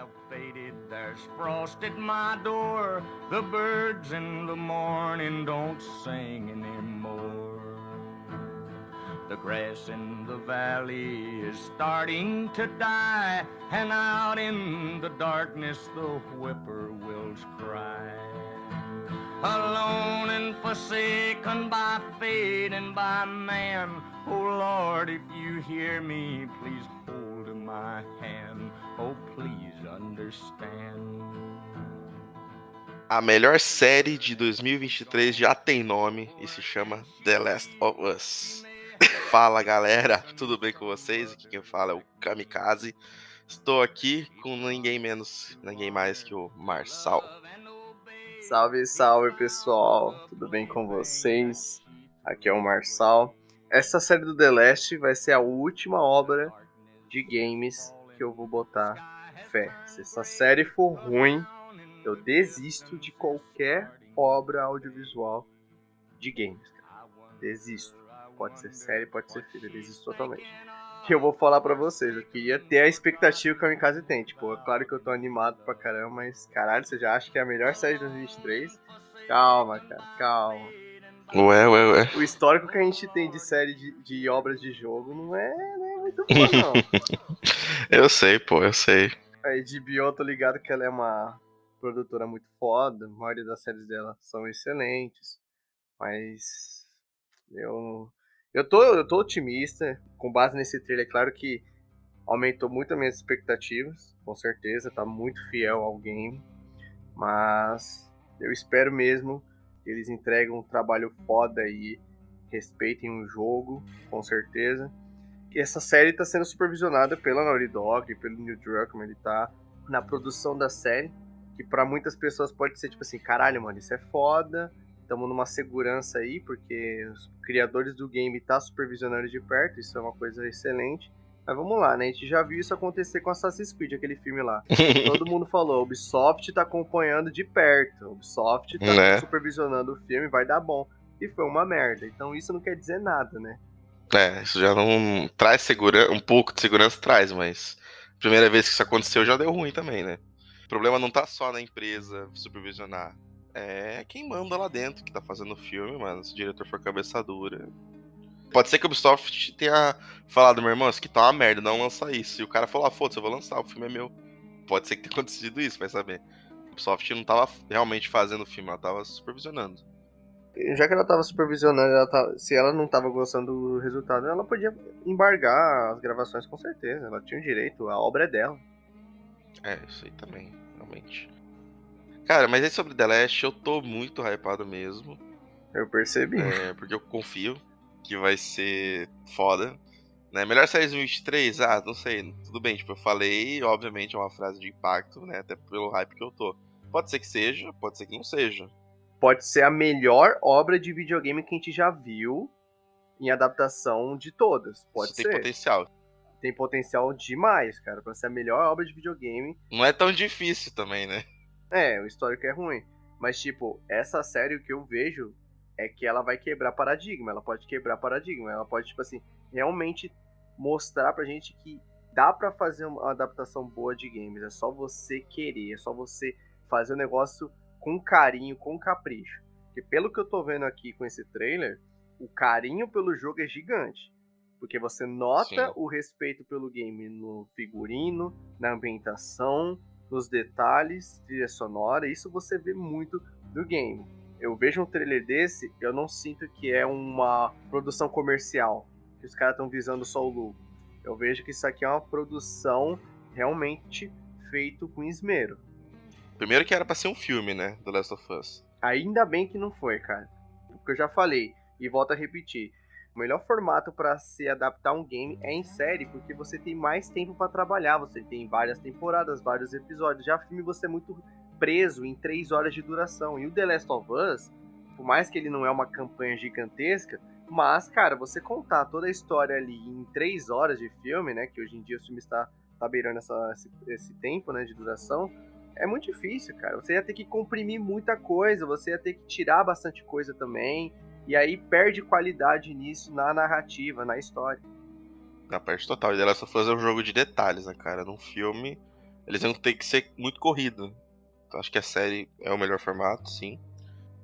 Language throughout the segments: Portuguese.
have faded, there's frost at my door. The birds in the morning don't sing anymore. The grass in the valley is starting to die, and out in the darkness the whippoorwills cry. Alone and forsaken by fate and by man, oh Lord, if you hear me, please hold my hand. Oh, please. A melhor série de 2023 já tem nome e se chama The Last of Us. Fala galera, tudo bem com vocês? Aqui quem fala é o Kamikaze. Estou aqui com ninguém menos, ninguém mais que o Marçal. Salve, salve pessoal, tudo bem com vocês? Aqui é o Marçal. Essa série do The Last vai ser a última obra de games que eu vou botar fé. Se essa série for ruim, eu desisto de qualquer obra audiovisual de games. Cara. Desisto. Pode ser série, pode ser filme, desisto totalmente. E eu vou falar pra vocês, eu queria ter a expectativa que a Kamikaze tem. Tipo, é claro que eu tô animado pra caramba, mas caralho, você já acha que é a melhor série de 2023? Calma, cara, calma. Ué, ué, ué. O histórico que a gente tem de série de, de obras de jogo não é, não é muito bom, não. eu sei, pô, eu sei. A HBO, tô ligado que ela é uma produtora muito foda, a maioria das séries dela são excelentes, mas eu eu tô, eu tô otimista, com base nesse trailer, é claro que aumentou muito as minhas expectativas, com certeza, tá muito fiel ao game, mas eu espero mesmo que eles entreguem um trabalho foda aí, respeitem o jogo, com certeza. Essa série está sendo supervisionada pela Naughty Dog, pelo Neil Druckmann, ele tá na produção da série, que para muitas pessoas pode ser tipo assim, caralho, mano, isso é foda, estamos numa segurança aí, porque os criadores do game tá supervisionando de perto, isso é uma coisa excelente. Mas vamos lá, né? A gente já viu isso acontecer com Assassin's Creed, aquele filme lá. Todo mundo falou, Ubisoft tá acompanhando de perto, Ubisoft tá né? supervisionando o filme, vai dar bom. E foi uma merda. Então isso não quer dizer nada, né? É, isso já não traz segurança, um pouco de segurança traz, mas primeira vez que isso aconteceu já deu ruim também, né? O problema não tá só na empresa supervisionar é quem manda lá dentro que tá fazendo o filme, mano. Se o diretor for cabeça dura. Pode ser que o Ubisoft tenha falado, meu irmão, isso aqui tá uma merda, não lança isso. E o cara falou, ah, foda-se, eu vou lançar, o filme é meu. Pode ser que tenha acontecido isso, vai saber. O Ubisoft não tava realmente fazendo o filme, ela tava supervisionando. Já que ela tava supervisionando, ela tava, se ela não tava gostando do resultado, ela podia embargar as gravações com certeza. Ela tinha o direito, a obra é dela. É, isso aí também, realmente. Cara, mas aí sobre The Last, eu tô muito hypado mesmo. Eu percebi. É, porque eu confio que vai ser foda. Né? Melhor série de 2023? Ah, não sei. Tudo bem, tipo, eu falei, obviamente é uma frase de impacto, né? Até pelo hype que eu tô. Pode ser que seja, pode ser que não seja. Pode ser a melhor obra de videogame que a gente já viu em adaptação de todas. Pode Isso ser. tem potencial. Tem potencial demais, cara, pra ser a melhor obra de videogame. Não é tão difícil também, né? É, o histórico é ruim. Mas, tipo, essa série o que eu vejo é que ela vai quebrar paradigma. Ela pode quebrar paradigma. Ela pode, tipo assim, realmente mostrar pra gente que dá para fazer uma adaptação boa de games. É só você querer, é só você fazer o negócio com carinho, com capricho. Porque pelo que eu tô vendo aqui com esse trailer, o carinho pelo jogo é gigante. Porque você nota Sim. o respeito pelo game no figurino, na ambientação, nos detalhes, trilha sonora, isso você vê muito do game. Eu vejo um trailer desse, eu não sinto que é uma produção comercial, que os caras estão visando só o lucro. Eu vejo que isso aqui é uma produção realmente feito com esmero. Primeiro que era para ser um filme, né, do Last of Us. Ainda bem que não foi, cara. Porque eu já falei e volto a repetir. O melhor formato para se adaptar um game é em série, porque você tem mais tempo para trabalhar, você tem várias temporadas, vários episódios. Já filme você é muito preso em três horas de duração. E o The Last of Us, por mais que ele não é uma campanha gigantesca, mas, cara, você contar toda a história ali em três horas de filme, né? Que hoje em dia o filme está, está beirando essa, esse, esse tempo né, de duração, é muito difícil, cara. Você ia ter que comprimir muita coisa, você ia ter que tirar bastante coisa também. E aí perde qualidade nisso na narrativa, na história. Na parte total. E of Us é um jogo de detalhes, né, cara? Num filme, eles iam ter que ser muito corrido. Então, acho que a série é o melhor formato, sim.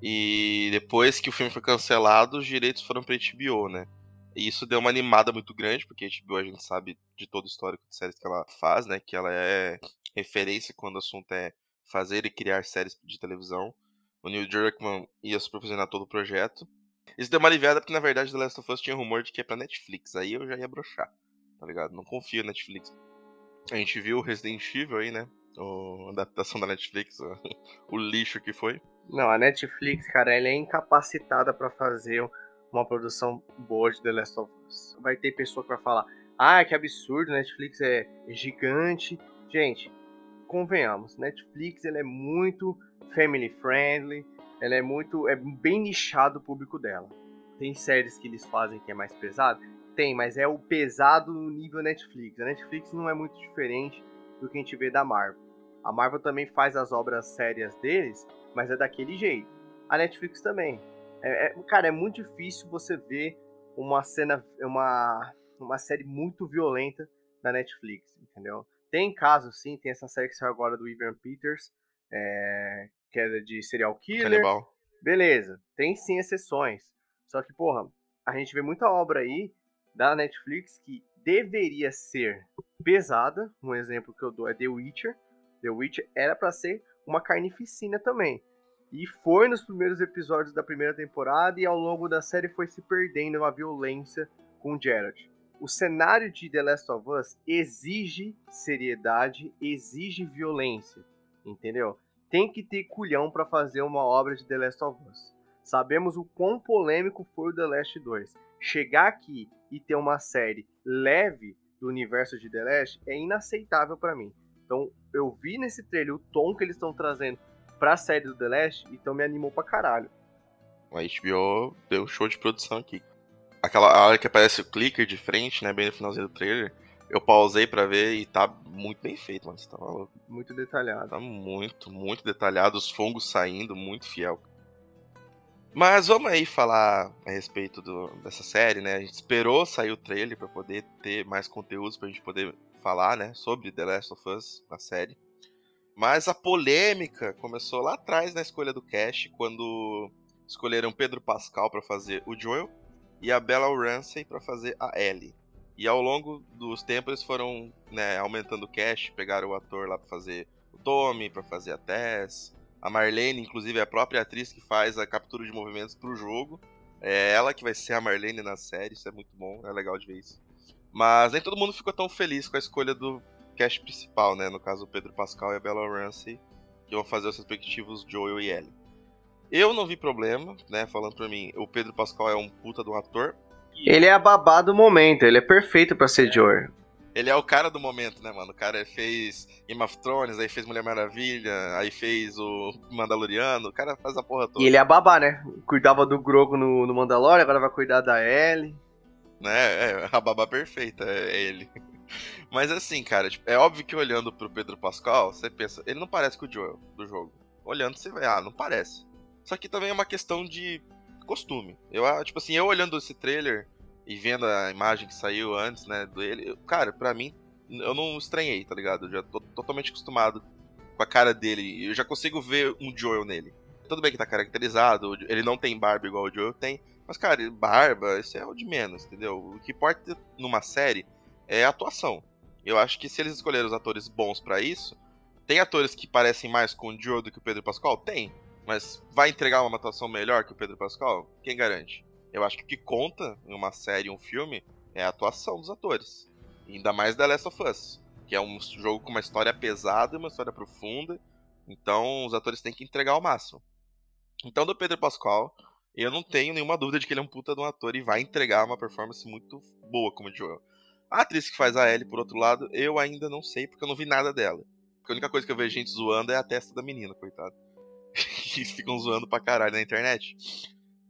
E depois que o filme foi cancelado, os direitos foram pra HBO, né? E isso deu uma animada muito grande, porque a HBO a gente sabe de todo o histórico de séries que ela faz, né? Que ela é referência quando o assunto é fazer e criar séries de televisão. O Neil Druckmann ia supervisionar todo o projeto. Isso deu uma aliviada porque, na verdade, The Last of Us tinha rumor de que é pra Netflix. Aí eu já ia brochar, tá ligado? Não confio na Netflix. A gente viu Resident Evil aí, né? a adaptação da Netflix, o lixo que foi. Não, a Netflix, cara, ela é incapacitada para fazer uma produção boa de The Last of Us. Vai ter pessoa que vai falar: ah, que absurdo, Netflix é gigante. Gente, convenhamos, Netflix ela é muito family friendly, ela é muito. é bem nichado o público dela. Tem séries que eles fazem que é mais pesado? Tem, mas é o pesado no nível Netflix. A Netflix não é muito diferente do que a gente vê da Marvel. A Marvel também faz as obras sérias deles, mas é daquele jeito. A Netflix também. É, é, cara, é muito difícil você ver uma cena, uma, uma série muito violenta da Netflix, entendeu? Tem casos, sim, tem essa série que saiu agora do Ivan Peters, é, que é de serial killer. Canibal. Beleza, tem sim exceções. Só que, porra, a gente vê muita obra aí da Netflix que deveria ser pesada. Um exemplo que eu dou é The Witcher. The Witcher era para ser uma carnificina também. E foi nos primeiros episódios da primeira temporada e ao longo da série foi se perdendo a violência com Geralt. O cenário de The Last of Us exige seriedade, exige violência, entendeu? Tem que ter culhão para fazer uma obra de The Last of Us. Sabemos o quão polêmico foi o The Last 2. Chegar aqui e ter uma série leve do universo de The Last é inaceitável para mim. Então, eu vi nesse trailer o tom que eles estão trazendo pra série do The Last, então me animou pra caralho. A HBO deu show de produção aqui. Aquela hora que aparece o clicker de frente, né, bem no finalzinho do trailer, eu pausei para ver e tá muito bem feito, mano. Você tá maluco. Muito detalhado. Tá muito, muito detalhado. Os fungos saindo, muito fiel. Mas vamos aí falar a respeito do, dessa série, né? A gente esperou sair o trailer para poder ter mais conteúdos pra gente poder falar, né, sobre The Last of Us, na série. Mas a polêmica começou lá atrás na escolha do cast, quando escolheram Pedro Pascal para fazer o Joel e a Bella Ramsey para fazer a Ellie. E ao longo dos tempos eles foram né, aumentando o cast, pegaram o ator lá para fazer o Tommy, para fazer a Tess, a Marlene, inclusive é a própria atriz que faz a captura de movimentos pro jogo. É ela que vai ser a Marlene na série, isso é muito bom, é legal de ver isso. Mas nem todo mundo ficou tão feliz com a escolha do cast principal, né? No caso, o Pedro Pascal e a Bella Ramsey, que vão fazer os respectivos Joel e Ellie. Eu não vi problema, né? Falando pra mim, o Pedro Pascal é um puta do ator. Ele é a babá do momento, ele é perfeito para ser Joel. Ele é o cara do momento, né, mano? O cara fez Game of Thrones, aí fez Mulher Maravilha, aí fez o Mandaloriano, o cara faz a porra toda. E ele é a babá, né? Cuidava do Grogo no, no Mandalorian, agora vai cuidar da Ellie né? É a babá perfeita, é ele. Mas assim, cara, tipo, é óbvio que olhando pro Pedro Pascal, você pensa, ele não parece com o Joel do jogo. Olhando, você vai, ah, não parece. Só que também é uma questão de costume. Eu, ah, tipo assim, eu olhando esse trailer e vendo a imagem que saiu antes, né, dele, cara, pra mim, eu não estranhei, tá ligado? Eu já tô totalmente acostumado com a cara dele. Eu já consigo ver um Joel nele. Tudo bem que tá caracterizado, ele não tem barba igual o Joel tem, mas, cara, barba, isso é o de menos, entendeu? O que importa numa série é a atuação. Eu acho que se eles escolherem os atores bons para isso, tem atores que parecem mais com o Joe do que o Pedro Pascal? Tem. Mas vai entregar uma atuação melhor que o Pedro Pascal? Quem garante? Eu acho que o que conta em uma série, um filme, é a atuação dos atores. ainda mais The Last of Us, que é um jogo com uma história pesada e uma história profunda. Então os atores têm que entregar o máximo. Então, do Pedro Pascal, eu não tenho nenhuma dúvida de que ele é um puta de um ator e vai entregar uma performance muito boa como Joel. A atriz que faz a Ellie, por outro lado, eu ainda não sei, porque eu não vi nada dela. Porque a única coisa que eu vejo gente zoando é a testa da menina, coitado. Eles ficam zoando pra caralho na internet.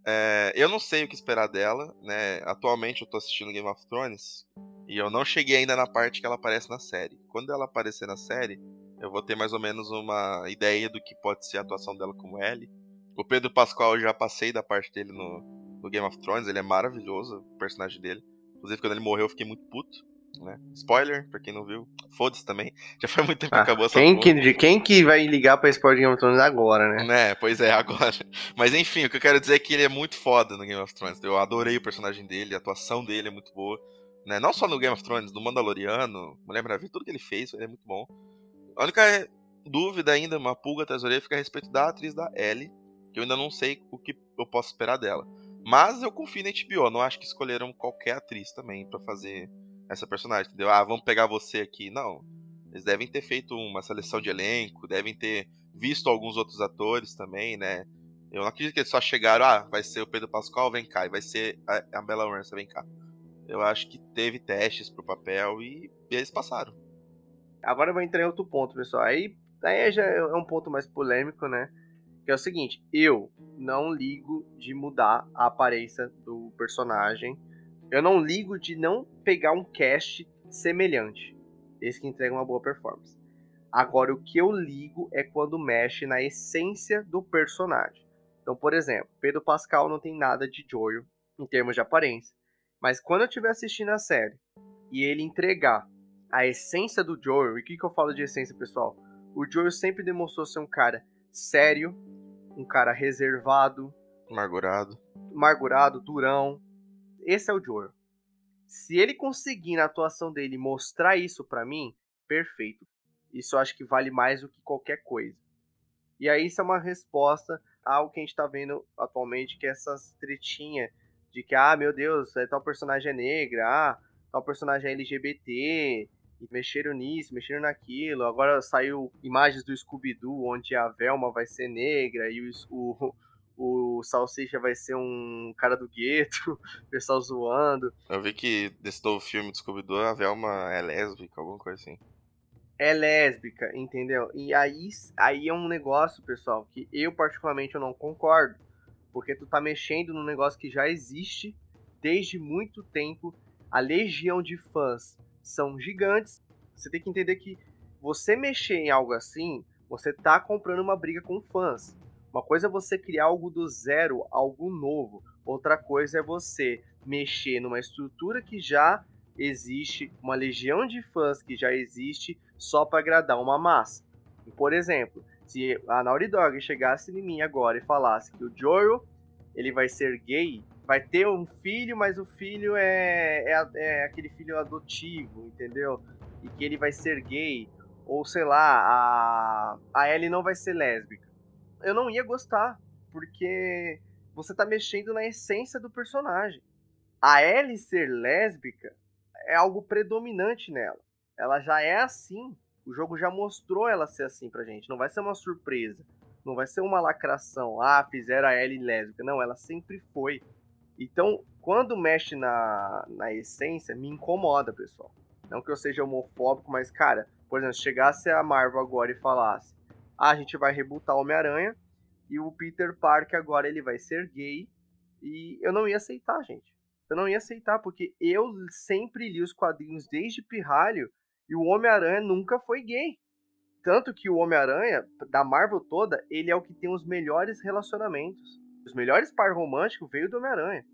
É, eu não sei o que esperar dela, né? Atualmente eu tô assistindo Game of Thrones e eu não cheguei ainda na parte que ela aparece na série. Quando ela aparecer na série, eu vou ter mais ou menos uma ideia do que pode ser a atuação dela como Ellie o Pedro Pascal eu já passei da parte dele no, no Game of Thrones, ele é maravilhoso, o personagem dele. Inclusive, quando ele morreu, eu fiquei muito puto. Né? Spoiler, pra quem não viu. Foda-se também. Já foi muito tempo que Ah, acabou essa quem, que, de quem que vai ligar pra spoiler de Game of Thrones agora, né? Né, pois é, agora. Mas enfim, o que eu quero dizer é que ele é muito foda no Game of Thrones. Eu adorei o personagem dele, a atuação dele é muito boa. Né? Não só no Game of Thrones, no Mandaloriano, Mulher Maravilha, tudo que ele fez, ele é muito bom. A única dúvida ainda, uma pulga atrás da orelha, fica a respeito da atriz da Ellie, que eu ainda não sei o que eu posso esperar dela. Mas eu confio na HBO, não acho que escolheram qualquer atriz também pra fazer essa personagem, entendeu? Ah, vamos pegar você aqui. Não. Eles devem ter feito uma seleção de elenco, devem ter visto alguns outros atores também, né? Eu não acredito que eles só chegaram, ah, vai ser o Pedro Pascal, vem cá, e vai ser a, Bella Ramsey, vem cá. Eu acho que teve testes pro papel e, e eles passaram. Agora eu vou entrar em outro ponto, pessoal. Aí, aí já é um ponto mais polêmico, né? Que é o seguinte, eu não ligo de mudar a aparência do personagem. Eu não ligo de não pegar um cast semelhante. Esse que entrega uma boa performance. Agora, o que eu ligo é quando mexe na essência do personagem. Então, por exemplo, Pedro Pascal não tem nada de Joel em termos de aparência. Mas quando eu estiver assistindo a série e ele entregar a essência do Joel, e o que, que eu falo de essência, pessoal? O Joel sempre demonstrou ser um cara sério, um cara reservado, Amargurado. amargurado, durão. Esse é o Joel. Se ele conseguir na atuação dele mostrar isso pra mim, perfeito. Isso eu acho que vale mais do que qualquer coisa. E aí isso é uma resposta ao que a gente tá vendo atualmente, que é essas tretinhas de que, ah, meu Deus, é, tal personagem é negra, ah, tal personagem é LGBT, mexeram nisso, mexeram naquilo. Agora saiu imagens do Scooby-Doo, onde a Velma vai ser negra e o, o, o Salsicha vai ser um cara do gueto, o pessoal zoando. Eu vi que desse novo filme do Scooby-Doo, a Velma é lésbica, alguma coisa assim. É lésbica, entendeu? E aí, aí é um negócio, pessoal, que eu particularmente eu não concordo. Porque tu tá mexendo num negócio que já existe desde muito tempo. A legião de fãs são gigantes. Você tem que entender que você mexer em algo assim, você tá comprando uma briga com fãs. Uma coisa é você criar algo do zero, algo novo. Outra coisa é você mexer numa estrutura que já existe, uma legião de fãs que já existe, só para agradar uma massa. Por exemplo, se a Naughty Dog chegasse em mim agora e falasse que o Joel ele vai ser gay, vai ter um filho, mas o filho é, é, é, aquele filho adotivo, entendeu? E que ele vai ser gay, ou sei lá, a, a Ellie não vai ser lésbica. Eu não ia gostar, porque você tá mexendo na essência do personagem. A Ellie ser lésbica é algo predominante nela. Ela já é assim. O jogo já mostrou ela ser assim pra gente. Não vai ser uma surpresa. Não vai ser uma lacração. Ah, fizeram a Ellie lésbica. Não, ela sempre foi. Então, quando mexe na, na essência, me incomoda, pessoal. Não que eu seja homofóbico, mas, cara, por exemplo, se chegasse a Marvel agora e falasse: ah, a gente vai rebutar Homem-Aranha e o Peter Parker agora ele vai ser gay. E eu não ia aceitar, gente. Eu não ia aceitar, porque eu sempre li os quadrinhos desde pirralho e o Homem-Aranha nunca foi gay. Tanto que o Homem-Aranha, da Marvel toda, ele é o que tem os melhores relacionamentos. Os melhores par românticos veio do Homem-Aranha.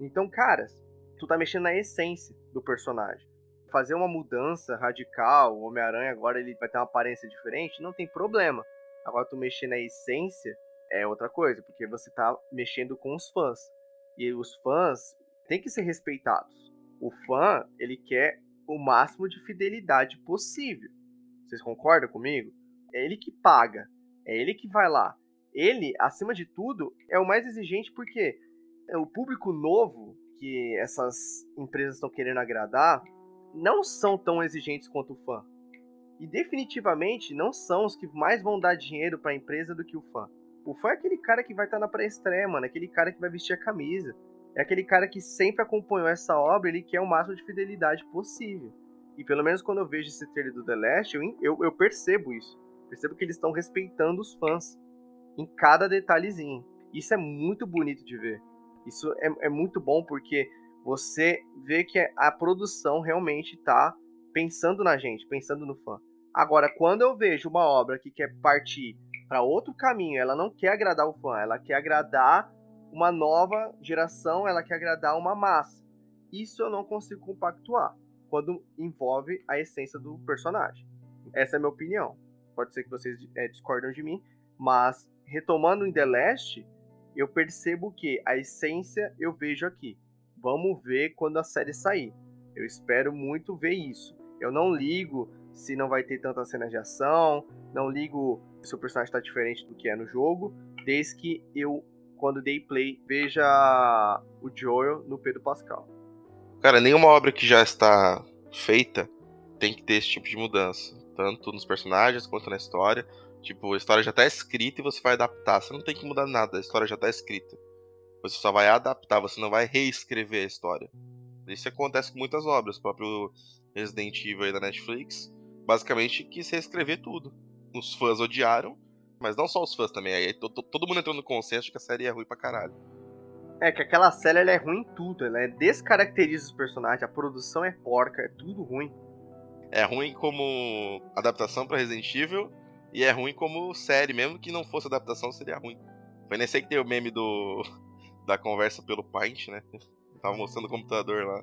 Então, caras, tu tá mexendo na essência do personagem. Fazer uma mudança radical, o Homem-Aranha agora ele vai ter uma aparência diferente, não tem problema. Agora tu mexer na essência é outra coisa, porque você tá mexendo com os fãs. E os fãs têm que ser respeitados. O fã, ele quer o máximo de fidelidade possível. Vocês concordam comigo? É ele que paga, é ele que vai lá. Ele, acima de tudo, é o mais exigente porque é o público novo que essas empresas estão querendo agradar não são tão exigentes quanto o fã. E definitivamente não são os que mais vão dar dinheiro para a empresa do que o fã. O fã é aquele cara que vai estar tá na pré-estreia, mano, é aquele cara que vai vestir a camisa. É aquele cara que sempre acompanhou essa obra, ele quer o máximo de fidelidade possível. E pelo menos quando eu vejo esse trailer do The Last, eu, eu, eu percebo isso. Percebo que eles estão respeitando os fãs em cada detalhezinho. Isso é muito bonito de ver. Isso é, é muito bom porque você vê que a produção realmente está pensando na gente, pensando no fã. Agora, quando eu vejo uma obra que quer partir para outro caminho, ela não quer agradar o fã, ela quer agradar uma nova geração, ela quer agradar uma massa. Isso eu não consigo compactuar. quando envolve a essência do personagem. Essa é a minha opinião. Pode ser que vocês é, discordam de mim, mas retomando em The Last, eu percebo que a essência eu vejo aqui. Vamos ver quando a série sair. Eu espero muito ver isso. Eu não ligo se não vai ter tanta cena de ação, não ligo se o personagem está diferente do que é no jogo, desde que eu, quando dei play, veja o Joel no Pedro Pascal. Cara, nenhuma obra que já está feita tem que ter esse tipo de mudança. Tanto nos personagens quanto na história. Tipo, a história já está escrita e você vai adaptar. Você não tem que mudar nada, a história já está escrita. Você só vai adaptar, você não vai reescrever a história. Isso acontece com muitas obras. O próprio Resident Evil aí da Netflix, basicamente quis reescrever tudo. Os fãs odiaram, mas não só os fãs também. Aí todo mundo entrou no consenso de que a série é ruim pra caralho. É que aquela série ela é ruim em tudo, ela é descaracteriza os personagens, a produção é porca, é tudo ruim. É ruim como adaptação para Resident Evil e é ruim como série, mesmo que não fosse adaptação seria ruim. Foi nesse aí que tem o meme do da conversa pelo Paint, né? Tava mostrando o computador lá.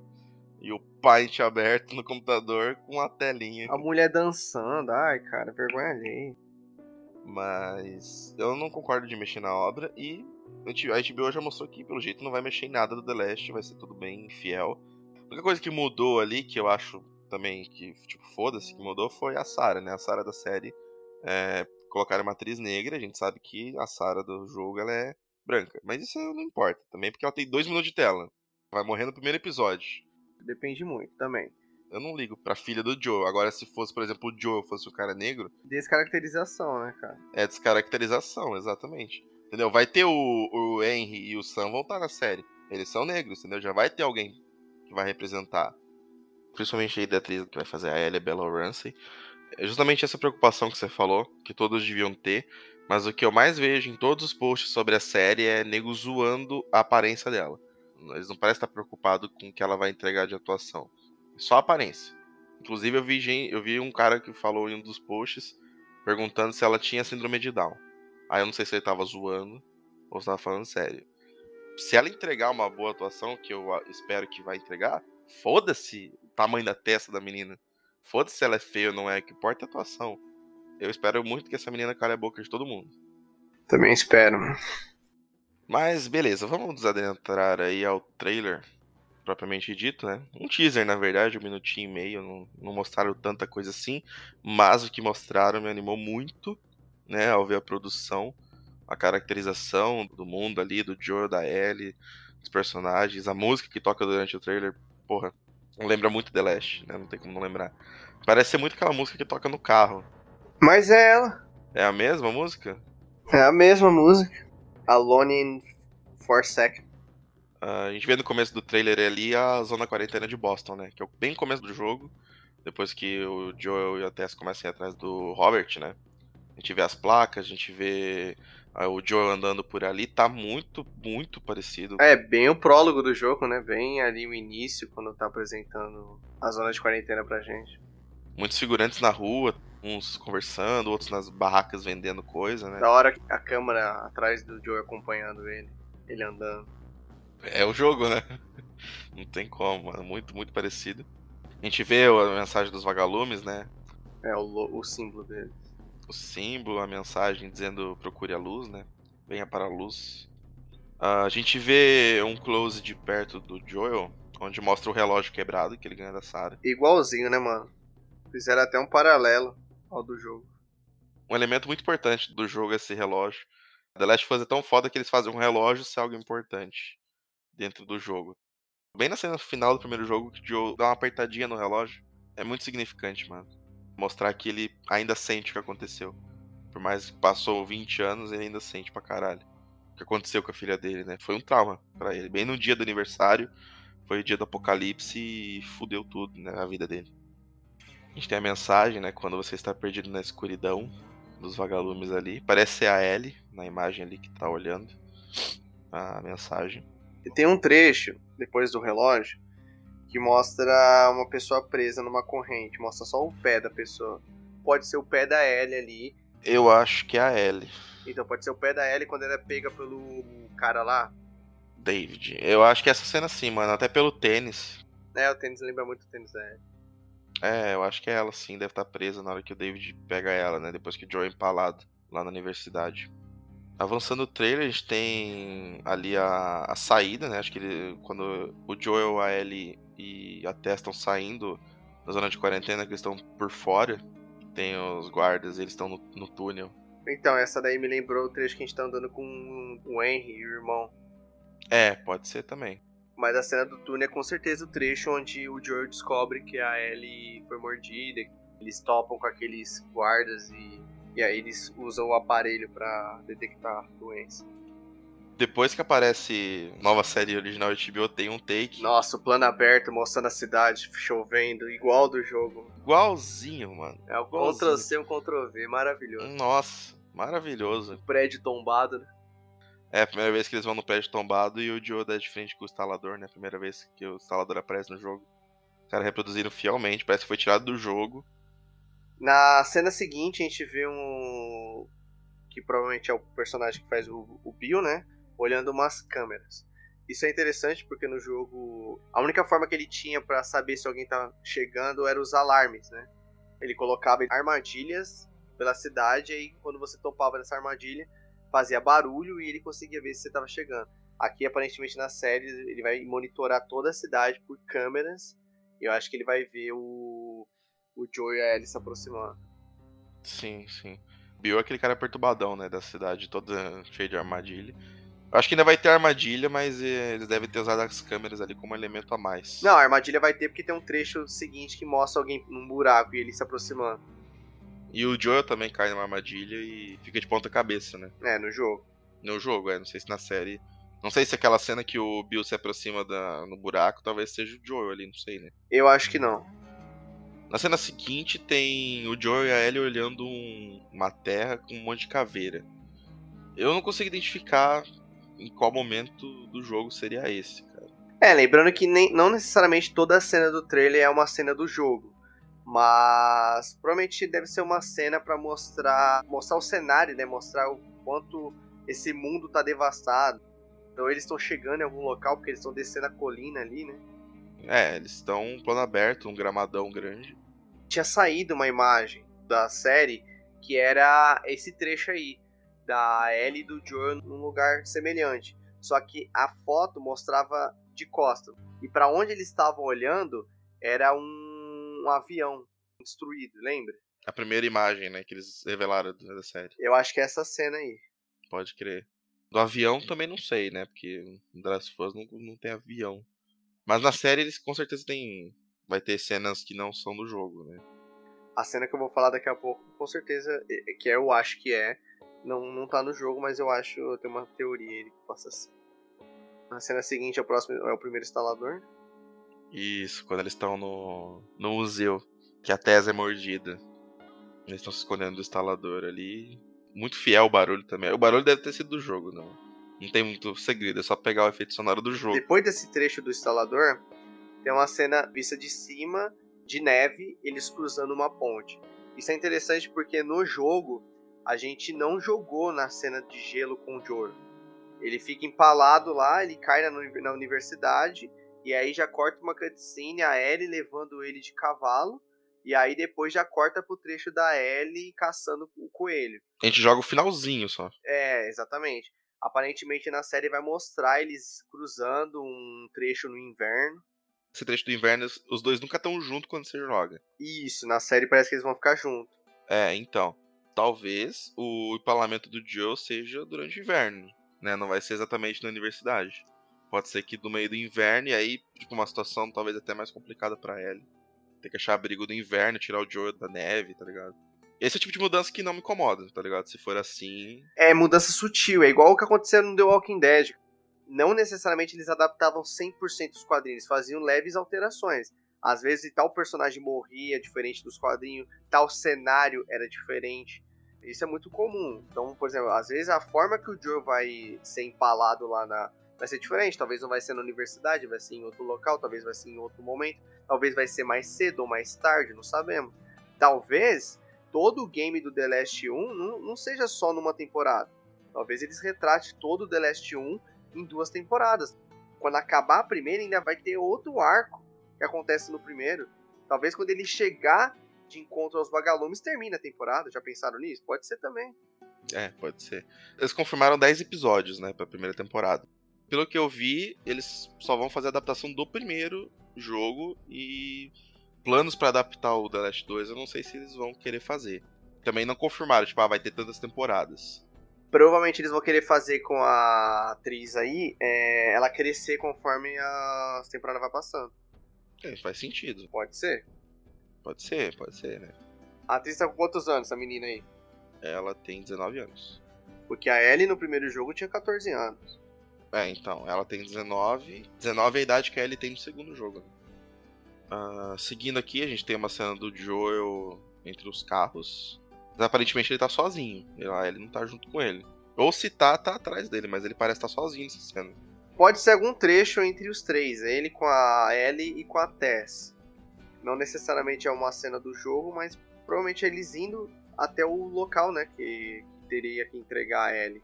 E o Paint aberto no computador com a telinha. A mulher dançando, ai cara, vergonha alheia. Mas eu não concordo de mexer na obra e a HBO já mostrou que, pelo jeito, não vai mexer em nada do The Last, vai ser tudo bem fiel. A única coisa que mudou ali, que eu acho também que, tipo, foda-se, que mudou foi a Sarah, né? A Sarah da série. É, colocaram uma atriz negra, a gente sabe que a Sarah do jogo ela é branca. Mas isso não importa também, porque ela tem dois minutos de tela. Vai morrer no primeiro episódio. Depende muito também. Eu não ligo pra filha do Joe. Agora, se fosse, por exemplo, o Joe fosse o cara negro. Descaracterização, né, cara? É descaracterização, exatamente. Entendeu? Vai ter o, o Henry e o Sam vão estar na série. Eles são negros, entendeu? Já vai ter alguém que vai representar. Principalmente aí da atriz que vai fazer a Ellie Bella Ramsey. É justamente essa preocupação que você falou, que todos deviam ter. Mas o que eu mais vejo em todos os posts sobre a série é nego zoando a aparência dela. Eles não parecem estar preocupados com o que ela vai entregar de atuação. Só aparência. Inclusive eu vi, eu vi um cara que falou em um dos posts perguntando se ela tinha síndrome de Down. Aí eu não sei se ele tava zoando ou se tava falando sério. Se ela entregar uma boa atuação, que eu espero que vai entregar, foda-se o tamanho da testa da menina. Foda-se se ela é feia ou não é, que importa a atuação. Eu espero muito que essa menina cale a boca de todo mundo. Também espero. Mas beleza, vamos adentrar aí ao trailer propriamente dito, né? Um teaser, na verdade, um minutinho e meio, não, não mostraram tanta coisa assim, mas o que mostraram me animou muito né, ao ver a produção, a caracterização do mundo ali, do Joe, da Ellie, dos personagens, a música que toca durante o trailer, porra, lembra muito The Last, né, não tem como não lembrar. Parece ser muito aquela música que toca no carro. Mas é ela. É a mesma música? É a mesma música. Alone in Forsaken. Uh, a gente vê no começo do trailer ali a zona quarentena de Boston, né? Que é bem começo do jogo. Depois que o Joel e a Tess começam a ir atrás do Robert, né? A gente vê as placas, a gente vê uh, o Joel andando por ali, tá muito, muito parecido. É, bem o prólogo do jogo, né? Bem ali o início, quando tá apresentando a zona de quarentena pra gente. Muitos figurantes na rua, uns conversando, outros nas barracas vendendo coisa, né? Da hora a câmera atrás do Joel acompanhando ele, ele andando. É o jogo, né? Não tem como, mano. Muito, muito parecido. A gente vê a mensagem dos vagalumes, né? É o, o símbolo dele o símbolo, a mensagem dizendo procure a luz, né? Venha para a luz. Uh, a gente vê um close de perto do Joel, onde mostra o relógio quebrado que ele ganha da Sarah. Igualzinho, né, mano? Fizeram até um paralelo ao do jogo. Um elemento muito importante do jogo é esse relógio. The Last of Us é tão foda que eles fazem um relógio ser algo importante dentro do jogo. Bem na cena final do primeiro jogo, que o Joe dá uma apertadinha no relógio. É muito significante, mano mostrar que ele ainda sente o que aconteceu. Por mais que passou 20 anos, ele ainda sente pra caralho. O que aconteceu com a filha dele, né? Foi um trauma para ele. Bem no dia do aniversário, foi o dia do apocalipse e fudeu tudo, né? A vida dele. A gente tem a mensagem, né? Quando você está perdido na escuridão dos vagalumes ali. Parece ser a Ellie, na imagem ali que tá olhando a mensagem. E tem um trecho, depois do relógio, que mostra uma pessoa presa numa corrente, mostra só o pé da pessoa. Pode ser o pé da Ellie ali. Eu acho que é a Ellie. Então pode ser o pé da Ellie quando ela é pega pelo cara lá. David. Eu acho que essa cena sim, mano, até pelo tênis. É, o tênis lembra muito o tênis da Ellie. É, eu acho que é ela sim, deve estar presa na hora que o David pega ela, né? Depois que o Joe é empalado lá na universidade. Avançando o trailer, a gente tem ali a, a saída, né? Acho que ele, quando o Joel, a Ellie e a Tess estão saindo da zona de quarentena, que eles estão por fora, tem os guardas, eles estão no, no, túnel. Então, essa daí me lembrou o trecho que a gente tá andando com o Henry e o irmão. É, pode ser também. Mas a cena do túnel é com certeza o trecho onde o Joel descobre que a Ellie foi mordida. Eles topam com aqueles guardas e e aí eles usam o aparelho para detectar doença. Depois que aparece nova série original de HBO, tem um take. Nossa, o plano aberto mostrando a cidade chovendo, igual do jogo. Igualzinho, mano. É o Ctrl-C e o Ctrl-V, maravilhoso. Nossa, maravilhoso. O prédio tombado, né? É a primeira vez que eles vão no prédio tombado e o Joe dá de frente com o instalador, né? Primeira vez que o instalador aparece no jogo. Os caras reproduziram fielmente, parece que foi tirado do jogo. Na cena seguinte, a gente vê um. que provavelmente é o personagem que faz o, o Bill, né? Olhando umas câmeras. Isso é interessante porque no jogo a única forma que ele tinha para saber se alguém tá chegando era os alarmes, né? Ele colocava armadilhas pela cidade e aí quando você topava nessa armadilha fazia barulho e ele conseguia ver se você tava chegando. Aqui aparentemente na série ele vai monitorar toda a cidade por câmeras. E eu acho que ele vai ver o o Joe e a Ellie se aproximando. Sim, sim. Bill é aquele cara perturbadão, né? Da cidade toda cheia de armadilha. Eu acho que ainda vai ter armadilha, mas eh, eles devem ter usado as câmeras ali como elemento a mais. Não, a armadilha vai ter porque tem um trecho seguinte que mostra alguém num buraco e ele se aproximando. E o Joel também cai numa armadilha e fica de ponta cabeça, né? É, no jogo. No jogo, é. Não sei se na série. Não sei se aquela cena que o Bill se aproxima da, no buraco talvez seja o Joel ali, não sei, né? Eu acho que não. Na cena seguinte tem o Joe e a Ellie olhando um, uma terra com um monte de caveira. Eu não consigo identificar em qual momento do jogo seria esse, cara. É, lembrando que nem, não necessariamente toda a cena do trailer é uma cena do jogo. Mas provavelmente deve ser uma cena para mostrar mostrar o cenário, né? Mostrar o quanto esse mundo tá devastado. Então eles estão chegando em algum local porque eles estão descendo a colina ali, né? É, eles estão um plano aberto, um gramadão grande. Tinha saído uma imagem da série que era esse trecho aí, da Ellie e do Joel num lugar semelhante. Só que a foto mostrava de costas. E para onde eles estavam olhando era um, um, avião destruído, lembra? A primeira imagem, né, que eles revelaram da série. Eu acho que é essa cena aí. Pode crer. Do avião também não sei, né? Porque The Last of Us não, não tem avião. Mas na série eles com certeza tem. Vai ter cenas que não são do jogo, né? A cena que eu vou falar daqui a pouco, com certeza, que eu acho que é. Não, não tá no jogo, mas eu acho. Eu tenho uma teoria aí que possa ser. Na cena seguinte é o, próximo, é o primeiro instalador. Isso, quando eles estão no, no museu, que a Tesa é mordida. Eles estão se escondendo do instalador ali. Muito fiel o barulho também. O barulho deve ter sido do jogo, não. Não tem muito segredo, é só pegar o efeito sonoro do jogo. Depois desse trecho do instalador, tem uma cena vista de cima, de neve, eles cruzando uma ponte. Isso é interessante porque no jogo a gente não jogou na cena de gelo com o Jor. Ele fica empalado lá, ele cai na, na universidade e aí já corta uma cutscene, a Ellie levando ele de cavalo. E aí depois já corta pro trecho da Ellie caçando o coelho. A gente joga o finalzinho só. É, exatamente. Aparentemente na série vai mostrar eles cruzando um trecho no inverno. Esse trecho do inverno, os dois nunca estão juntos quando você joga. Isso, na série parece que eles vão ficar juntos. É, então. Talvez o empalamento do Joe seja durante o inverno, né? Não vai ser exatamente na universidade. Pode ser que no meio do inverno, e aí, tipo, uma situação talvez até mais complicada para ela. Ter que achar abrigo do inverno, tirar o Joe da neve, tá ligado? Esse é o tipo de mudança que não me incomoda, tá ligado? Se for assim. É mudança sutil, é igual o que aconteceu no The Walking Dead. Não necessariamente eles adaptavam 100% os quadrinhos, faziam leves alterações. Às vezes tal personagem morria diferente dos quadrinhos, tal cenário era diferente. Isso é muito comum. Então, por exemplo, às vezes a forma que o Joe vai ser empalado lá na. Vai ser diferente, talvez não vai ser na universidade, vai ser em outro local, talvez vai ser em outro momento, talvez vai ser mais cedo ou mais tarde, não sabemos. Talvez todo o game do The Last 1 não, não seja só numa temporada. Talvez eles retrate todo o The Last 1 em duas temporadas. Quando acabar a primeira, ainda vai ter outro arco que acontece no primeiro. Talvez quando ele chegar de encontro aos vagalumes termine a temporada. Já pensaram nisso? Pode ser também. É, pode ser. Eles confirmaram 10 episódios, né, pra primeira temporada. Pelo que eu vi, eles só vão fazer a adaptação do primeiro jogo e planos para adaptar o The Last 2 eu não sei se eles vão querer fazer. Também não confirmaram, tipo, ah, vai ter tantas temporadas. Provavelmente eles vão querer fazer com a atriz aí, é, ela crescer conforme a temporada vai passando. É, faz sentido. Pode ser. Pode ser, pode ser, né? A atriz tá com quantos anos, essa menina aí? Ela tem 19 anos. Porque a Ellie no primeiro jogo tinha 14 anos. É, então, ela tem 19. 19 é a idade que a Ellie tem no segundo jogo. Uh, seguindo aqui, a gente tem uma cena do Joel entre os carros. Mas aparentemente ele tá sozinho. A Ellie não tá junto com ele. Ou se tá, tá atrás dele, mas ele parece estar tá sozinho nessa cena. Pode ser algum trecho entre os três, é ele com a Ellie e com a Tess. Não necessariamente é uma cena do jogo, mas provavelmente eles indo até o local, né, que teria que entregar a Ellie.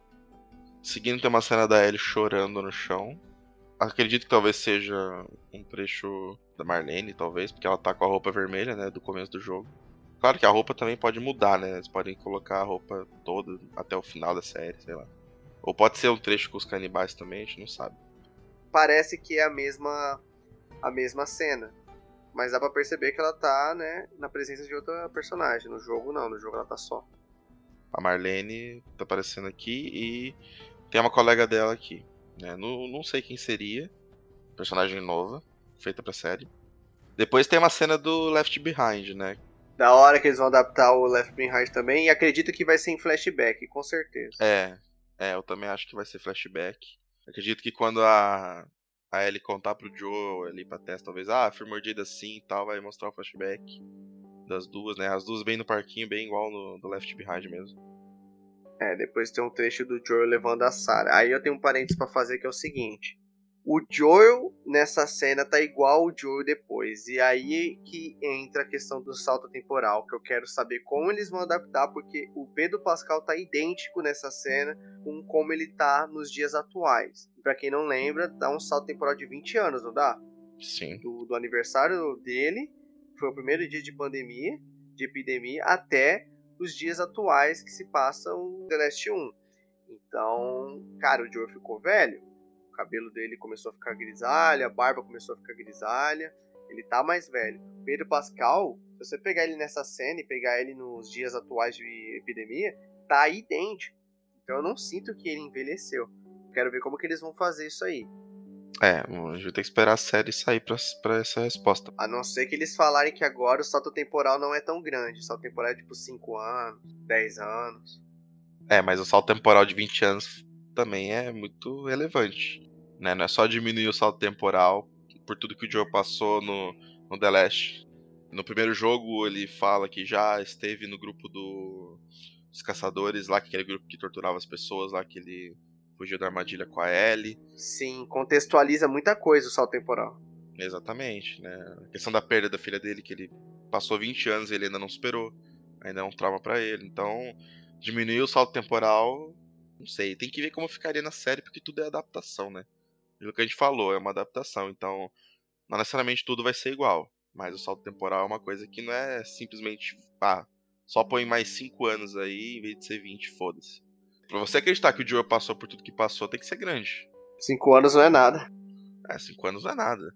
Seguindo tem uma cena da Ellie chorando no chão. Acredito que talvez seja um trecho da Marlene, talvez, porque ela tá com a roupa vermelha, né, do começo do jogo. Claro que a roupa também pode mudar, né? Eles podem colocar a roupa toda até o final da série, sei lá. Ou pode ser um trecho com os canibais também, a gente não sabe. Parece que é a mesma a mesma cena. Mas dá pra perceber que ela tá, né, na presença de outra personagem. No jogo não, no jogo ela tá só. A Marlene tá aparecendo aqui e tem uma colega dela aqui. Né? Não, não sei quem seria. Personagem nova, feita pra série. Depois tem uma cena do Left Behind, né? Da hora que eles vão adaptar o Left Behind também. E acredito que vai ser em flashback, com certeza. É, é, eu também acho que vai ser flashback. Acredito que quando a, a Ellie contar pro Joe ali pra testa, talvez, ah, fui mordida assim e tal, vai mostrar o flashback das duas, né? As duas bem no parquinho, bem igual no do Left Behind mesmo. É, depois tem um trecho do Joel levando a Sarah. Aí eu tenho um parênteses para fazer que é o seguinte. O Joel nessa cena tá igual o Joel depois. E aí que entra a questão do salto temporal, que eu quero saber como eles vão adaptar, porque o Pedro Pascal tá idêntico nessa cena com como ele tá nos dias atuais. Para quem não lembra, dá um salto temporal de 20 anos, não dá? Sim. Do, do aniversário dele, foi o primeiro dia de pandemia, de epidemia, até os dias atuais que se passam The Last 1. Então, cara, o Joe ficou velho. O cabelo dele começou a ficar grisalha, a barba começou a ficar grisalha. Ele tá mais velho. Pedro Pascal, se você pegar ele nessa cena e pegar ele nos dias atuais de epidemia, tá idêntico. Então eu não sinto que ele envelheceu. Quero ver como que eles vão fazer isso aí. É, a gente vai ter que esperar a série sair pra, pra essa resposta. A não ser que eles falarem que agora o salto temporal não é tão grande. O salto temporal é tipo 5 anos, 10 anos. É, mas o salto temporal de 20 anos também é muito relevante. Né? Não é só diminuir o salto temporal por tudo que o Joe passou no, no The Last. No primeiro jogo ele fala que já esteve no grupo do, dos caçadores lá, aquele grupo que torturava as pessoas lá, que ele fugiu da armadilha com a Ellie. Sim, contextualiza muita coisa o salto temporal. Exatamente, né? A questão da perda da filha dele, que ele passou 20 anos e ele ainda não superou. Ainda é um trauma para ele. Então, diminuir o salto temporal, não sei. Tem que ver como ficaria na série, porque tudo é adaptação, né? Pelo que a gente falou, é uma adaptação. Então, não necessariamente tudo vai ser igual. Mas o salto temporal é uma coisa que não é simplesmente, ah, só põe mais 5 anos aí em vez de ser 20, foda-se. Pra você acreditar que o Joel passou por tudo que passou, tem que ser grande. Cinco anos não é nada. É, cinco anos não é nada.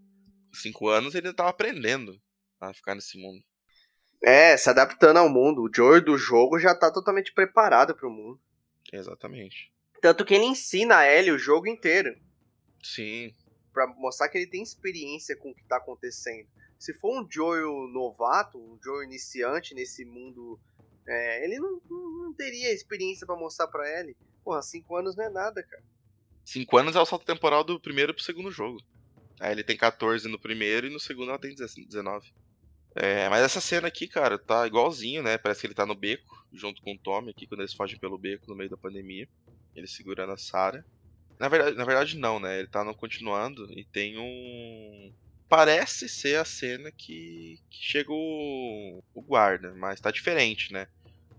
Cinco anos ele tava aprendendo a ficar nesse mundo. É, se adaptando ao mundo. O Joel do jogo já tá totalmente preparado pro mundo. Exatamente. Tanto que ele ensina a Ellie o jogo inteiro. Sim. Pra mostrar que ele tem experiência com o que tá acontecendo. Se for um Joel novato, um Joel iniciante nesse mundo é, ele não, não, teria experiência para mostrar para ele. Porra, cinco anos não é nada, cara. Cinco anos é o salto temporal do primeiro pro segundo jogo. Aí ele tem 14 no primeiro e no segundo ela tem 19. É, mas essa cena aqui, cara, tá igualzinho, né? Parece que ele tá no beco, junto com o Tommy aqui, quando eles fogem pelo beco no meio da pandemia. Ele segurando a Sarah. Na verdade, na verdade, não, né? Ele tá no continuando e tem um. Parece ser a cena que, que chega o, o guarda, mas tá diferente, né?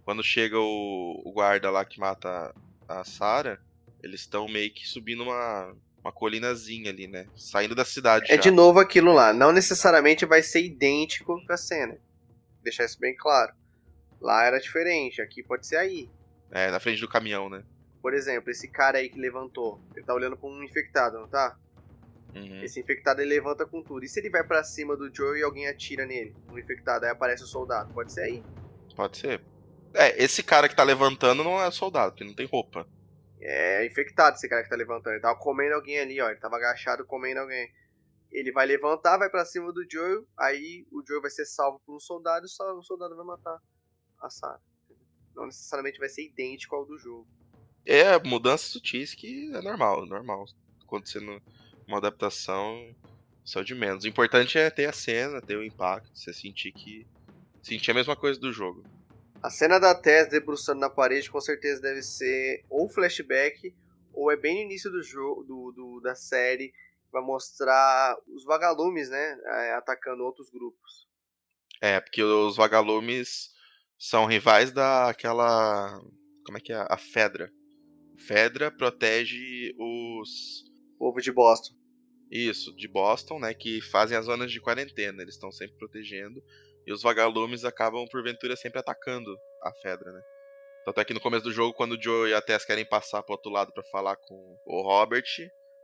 Quando chega o, o guarda lá que mata a Sarah, eles estão meio que subindo uma, uma colinazinha ali, né? Saindo da cidade. É já. de novo aquilo lá. Não necessariamente vai ser idêntico com a cena. Deixar isso bem claro. Lá era diferente, aqui pode ser aí. É, na frente do caminhão, né? Por exemplo, esse cara aí que levantou, ele tá olhando pra um infectado, não tá? Uhum. Esse infectado ele levanta com tudo. E se ele vai pra cima do Joe e alguém atira nele? Um infectado, aí aparece o soldado. Pode ser aí. Pode ser. É, esse cara que tá levantando não é soldado, porque não tem roupa. É infectado esse cara que tá levantando. Ele tava comendo alguém ali, ó. Ele tava agachado comendo alguém. Ele vai levantar, vai pra cima do Joe, aí o Joe vai ser salvo por um soldado e só o soldado vai matar a Sarah. Não necessariamente vai ser idêntico ao do jogo. É mudanças sutis que é normal, normal. Acontecendo uma adaptação, só de menos. O importante é ter a cena, ter o impacto, você sentir que. sentir a mesma coisa do jogo. A cena da Tess debruçando na parede com certeza deve ser ou flashback, ou é bem no início do jogo, do, do- da série, vai mostrar os vagalumes, né? é, Atacando outros grupos. É, porque os vagalumes são rivais daquela. Como é que é? A Fedra. Fedra protege os. Povo de Boston. Isso, de Boston, né? Que fazem as zonas de quarentena. Eles estão sempre protegendo. E os vagalumes acabam, porventura, sempre atacando a Fedra, né? Tanto é que no começo do jogo, quando o Joe e a Tess querem passar pro outro lado pra falar com o Robert,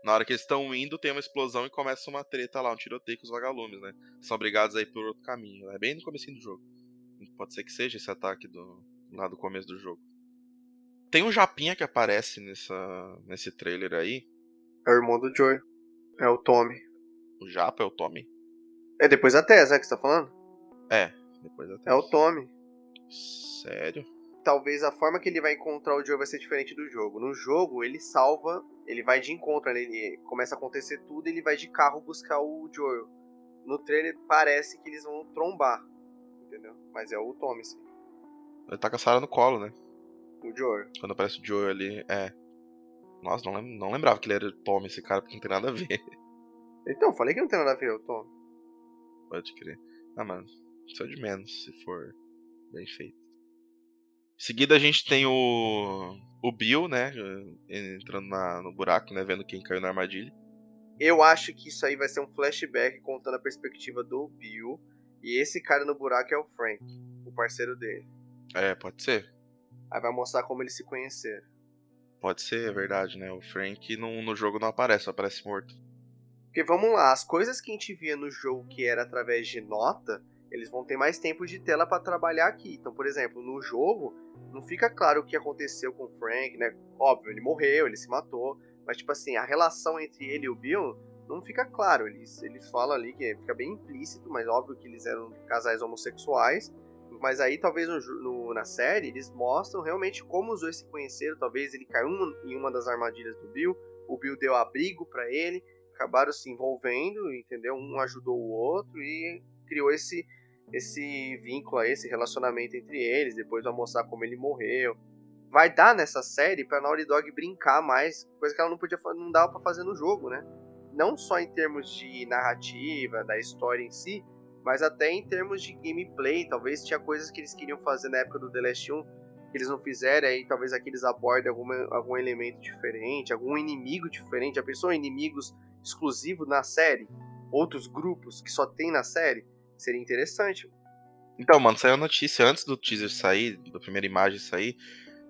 na hora que eles estão indo, tem uma explosão e começa uma treta lá, um tiroteio com os vagalumes, né? São obrigados a ir por outro caminho. É bem no comecinho do jogo. Pode ser que seja esse ataque do, lá do começo do jogo. Tem um Japinha que aparece nessa, nesse trailer aí. É o irmão do Joey. É o Tommy. O Japa é o Tommy. É depois da Tess, né? Que você tá falando? É, depois até. É o Tommy. Sério? talvez a forma que ele vai encontrar o Joe vai ser diferente do jogo. No jogo, ele salva, ele vai de encontro, ele começa a acontecer tudo, ele vai de carro buscar o Joel. No trailer parece que eles vão trombar, entendeu? Mas é o Tommy, sim. Ele tá com a Sarah no colo, né? O Joel. Quando aparece o Joe ali, é. Nossa, não, lem- não lembrava que ele era Tommy, esse cara, porque não tem nada a ver. Então, falei que não tem nada a ver, o Tommy. Pode crer. Ah, mano, é de menos, se for bem feito. Em seguida a gente tem o. O Bill, né? Entrando na- no buraco, né? Vendo quem caiu na armadilha. Eu acho que isso aí vai ser um flashback contando a perspectiva do Bill. E esse cara no buraco é o Frank, o parceiro dele. É, pode ser. Aí vai mostrar como eles se conheceram. Pode ser, é verdade, né? O Frank no, no jogo não aparece, só aparece morto. Porque vamos lá, as coisas que a gente via no jogo que era através de nota, eles vão ter mais tempo de tela para trabalhar aqui. Então, por exemplo, no jogo, não fica claro o que aconteceu com o Frank, né? Óbvio, ele morreu, ele se matou. Mas, tipo assim, a relação entre ele e o Bill não fica claro. Eles, eles falam ali que fica bem implícito, mas óbvio que eles eram casais homossexuais. Mas aí, talvez no, no- na série, eles mostram realmente como os dois se conheceram. Talvez ele caiu em uma das armadilhas do Bill, o Bill deu abrigo para ele, acabaram se envolvendo, entendeu? Um ajudou o outro e criou esse esse vínculo esse relacionamento entre eles. Depois vai mostrar como ele morreu. Vai dar nessa série pra Naughty Dog brincar mais, coisa que ela não podia, não dava pra fazer no jogo, né? Não só em termos de narrativa, da história em si, mas até em termos de gameplay. Talvez tinha coisas que eles queriam fazer na época do The Last 1 que eles não fizeram, aí talvez aqui eles abordem alguma, algum elemento diferente, algum inimigo diferente. A pessoa inimigos exclusivos na série, outros grupos que só tem na série, seria interessante. Então, mano, saiu a notícia antes do teaser sair, da primeira imagem sair.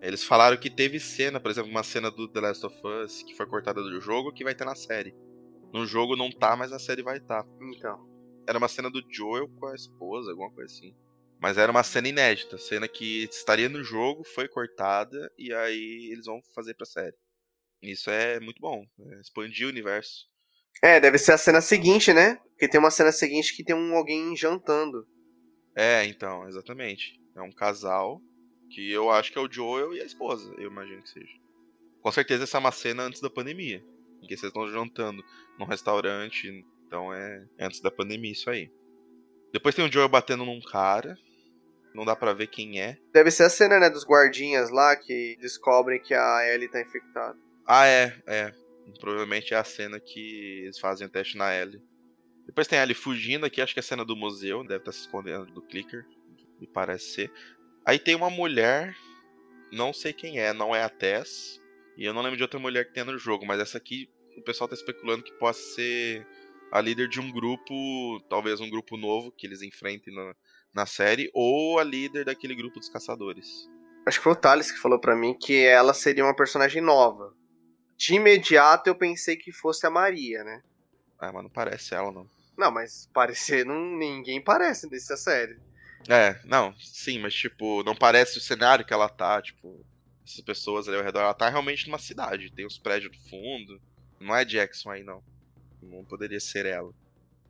Eles falaram que teve cena, por exemplo, uma cena do The Last of Us que foi cortada do jogo que vai ter na série. No jogo não tá, mas na série vai estar. Tá. Então, Era uma cena do Joel com a esposa, alguma coisa assim. Mas era uma cena inédita, cena que estaria no jogo, foi cortada e aí eles vão fazer pra série. Isso é muito bom, é expandir o universo. é, deve ser a cena seguinte, né? Porque tem uma cena seguinte que tem um alguém jantando. É, então, exatamente. É um casal que eu acho que é o Joel e a esposa, eu imagino que seja. Com certeza essa é uma cena antes da pandemia, em que vocês estão jantando num restaurante, então é é antes da pandemia isso aí. Depois tem o Joel batendo num cara, não dá pra ver quem é. Deve ser a cena, né, dos guardinhas lá que descobrem que a Ellie tá infectada. Ah, é, é. Provavelmente é a cena que eles fazem o teste na Ellie. Depois tem a Ellie fugindo aqui, acho que é a cena do museu, deve estar se escondendo do clicker, me parece ser. Aí tem uma mulher, não sei quem é, não é a Tess, e eu não lembro de outra mulher que tem no jogo, mas essa aqui o pessoal tá especulando que possa ser a líder de um grupo, talvez um grupo novo que eles enfrentem na, na série, ou a líder daquele grupo dos caçadores. Acho que foi o Thales que falou para mim que ela seria uma personagem nova. De imediato eu pensei que fosse a Maria, né? Ah, mas não parece ela, não. Não, mas parecer não, ninguém parece nessa série. É, não, sim, mas tipo, não parece o cenário que ela tá, tipo, essas pessoas ali ao redor. Ela tá realmente numa cidade, tem os prédios do fundo. Não é Jackson aí, não. Não poderia ser ela.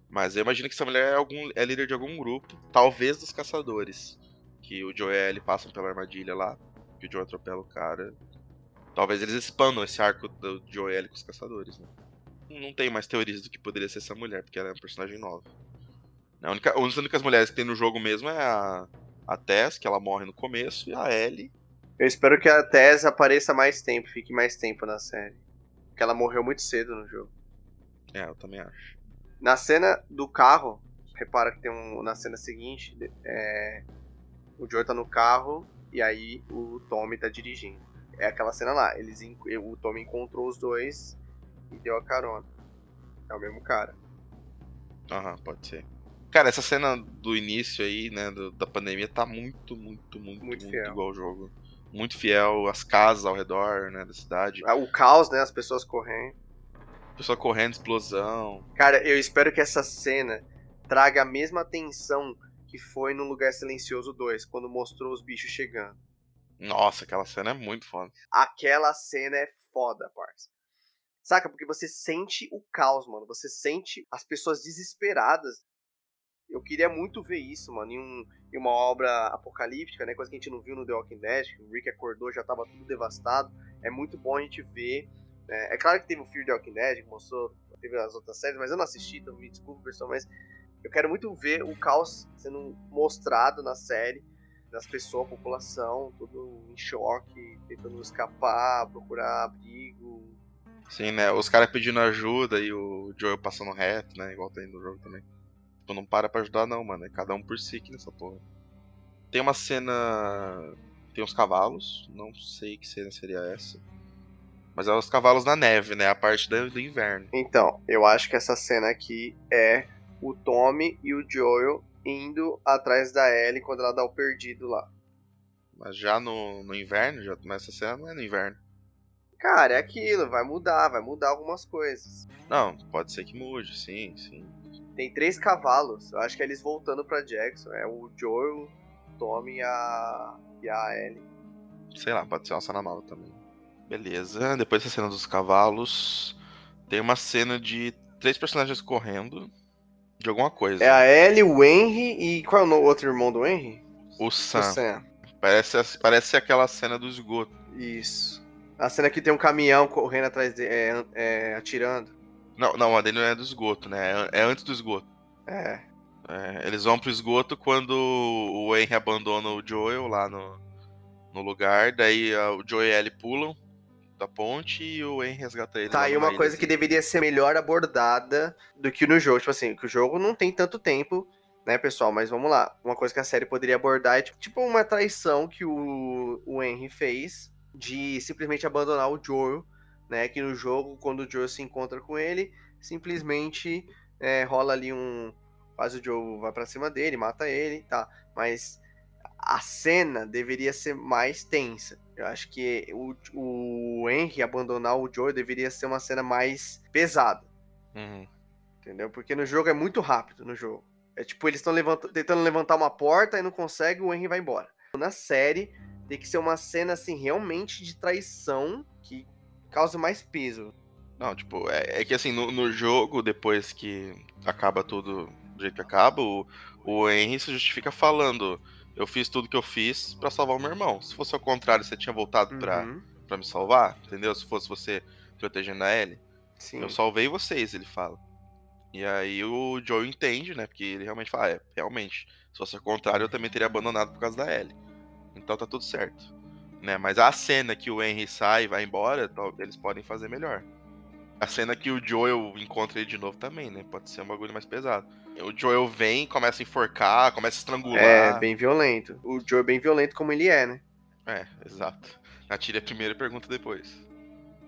Mas eu imagino que essa mulher é, algum, é líder de algum grupo, talvez dos caçadores. Que o Joe ele passam pela armadilha lá, que o Joe atropela o cara. Talvez eles expandam esse arco do Joe e com os caçadores, né? Não tem mais teorias do que poderia ser essa mulher, porque ela é um personagem nova. A única, as únicas mulheres que tem no jogo mesmo é a, a Tess, que ela morre no começo, e a Ellie. Eu espero que a Tess apareça mais tempo, fique mais tempo na série. Porque ela morreu muito cedo no jogo. É, eu também acho. Na cena do carro, repara que tem um. Na cena seguinte, é, o Joe tá no carro e aí o Tommy tá dirigindo. É aquela cena lá. Eles, o Tommy encontrou os dois e deu a carona. É o mesmo cara. Aham, pode ser. Cara, essa cena do início aí, né, do, da pandemia, tá muito, muito, muito, muito, muito igual ao jogo. Muito fiel, as casas ao redor, né, da cidade. Ah, o caos, né, as pessoas correndo. Pessoa correndo, explosão. Cara, eu espero que essa cena traga a mesma tensão que foi no Lugar Silencioso 2, quando mostrou os bichos chegando. Nossa, aquela cena é muito foda. Aquela cena é foda, parça. Saca? Porque você sente o caos, mano. Você sente as pessoas desesperadas. Eu queria muito ver isso, mano, em, um, em uma obra apocalíptica, né? Coisa que a gente não viu no The Walking Dead. Que o Rick acordou, já tava tudo devastado. É muito bom a gente ver. Né? É claro que teve o filme The Walking Dead, que mostrou, teve as outras séries, mas eu não assisti, então me desculpe, pessoal, mas eu quero muito ver o caos sendo mostrado na série, das pessoas, a população, tudo em choque, tentando escapar, procurar abrigo. Sim, né? Os caras pedindo ajuda e o Joel passando reto, né? Igual tem no jogo também. Tu não para pra ajudar, não, mano. É cada um por si aqui nessa porra. Tem uma cena. Tem uns cavalos. Não sei que cena seria essa. Mas é os cavalos na neve, né? A parte do inverno. Então, eu acho que essa cena aqui é o Tommy e o Joel indo atrás da Ellie quando ela dá o perdido lá. Mas já no, no inverno, já começa a cena, não é no inverno. Cara, é aquilo, vai mudar, vai mudar algumas coisas. Não, pode ser que mude, sim, sim. Tem três cavalos, eu acho que é eles voltando pra Jackson. É o Joel, o Tommy e a, e a Ellie. Sei lá, pode ser uma cena nova também. Beleza, depois da cena dos cavalos, tem uma cena de três personagens correndo de alguma coisa. É a Ellie, o Henry e qual é o outro irmão do Henry? O Sam. O Sam. Parece, parece aquela cena do esgoto. Isso. A cena que tem um caminhão correndo atrás de. É, é, atirando. Não, não, a dele não é do esgoto, né? É, é antes do esgoto. É. é. Eles vão pro esgoto quando o Henry abandona o Joel lá no, no lugar. Daí o Joel e a Ellie pulam da ponte e o Henry resgata ele. Tá, e uma coisa que deveria ser melhor abordada do que no jogo. Tipo assim, que o jogo não tem tanto tempo, né, pessoal? Mas vamos lá. Uma coisa que a série poderia abordar é tipo, tipo uma traição que o, o Henry fez de simplesmente abandonar o Joel, né? Que no jogo, quando o Joel se encontra com ele, simplesmente é, rola ali um. Faz o Joel vai para cima dele, mata ele, tá? Mas a cena deveria ser mais tensa. Eu acho que o, o Henry abandonar o Joe deveria ser uma cena mais pesada. Uhum. Entendeu? Porque no jogo é muito rápido no jogo. É tipo, eles estão tentando levantar uma porta e não consegue, o Henry vai embora. Na série, tem que ser uma cena assim, realmente de traição que causa mais peso. Não, tipo, é, é que assim, no, no, jogo, depois que acaba tudo do jeito que acaba, o, o Henry se justifica falando eu fiz tudo que eu fiz para salvar o meu irmão. Se fosse ao contrário, você tinha voltado uhum. pra, pra me salvar, entendeu? Se fosse você protegendo a Ellie. Sim. Eu salvei vocês, ele fala. E aí o Joe entende, né? Porque ele realmente fala, ah, é, realmente, se fosse ao contrário, eu também teria abandonado por causa da Ellie. Então tá tudo certo. Né? Mas a cena que o Henry sai e vai embora, eles podem fazer melhor. A cena que o Joel encontra ele de novo também, né? Pode ser um bagulho mais pesado. O Joel vem, começa a enforcar, começa a estrangular. É, bem violento. O Joel é bem violento como ele é, né? É, exato. Atire a primeira e pergunta depois.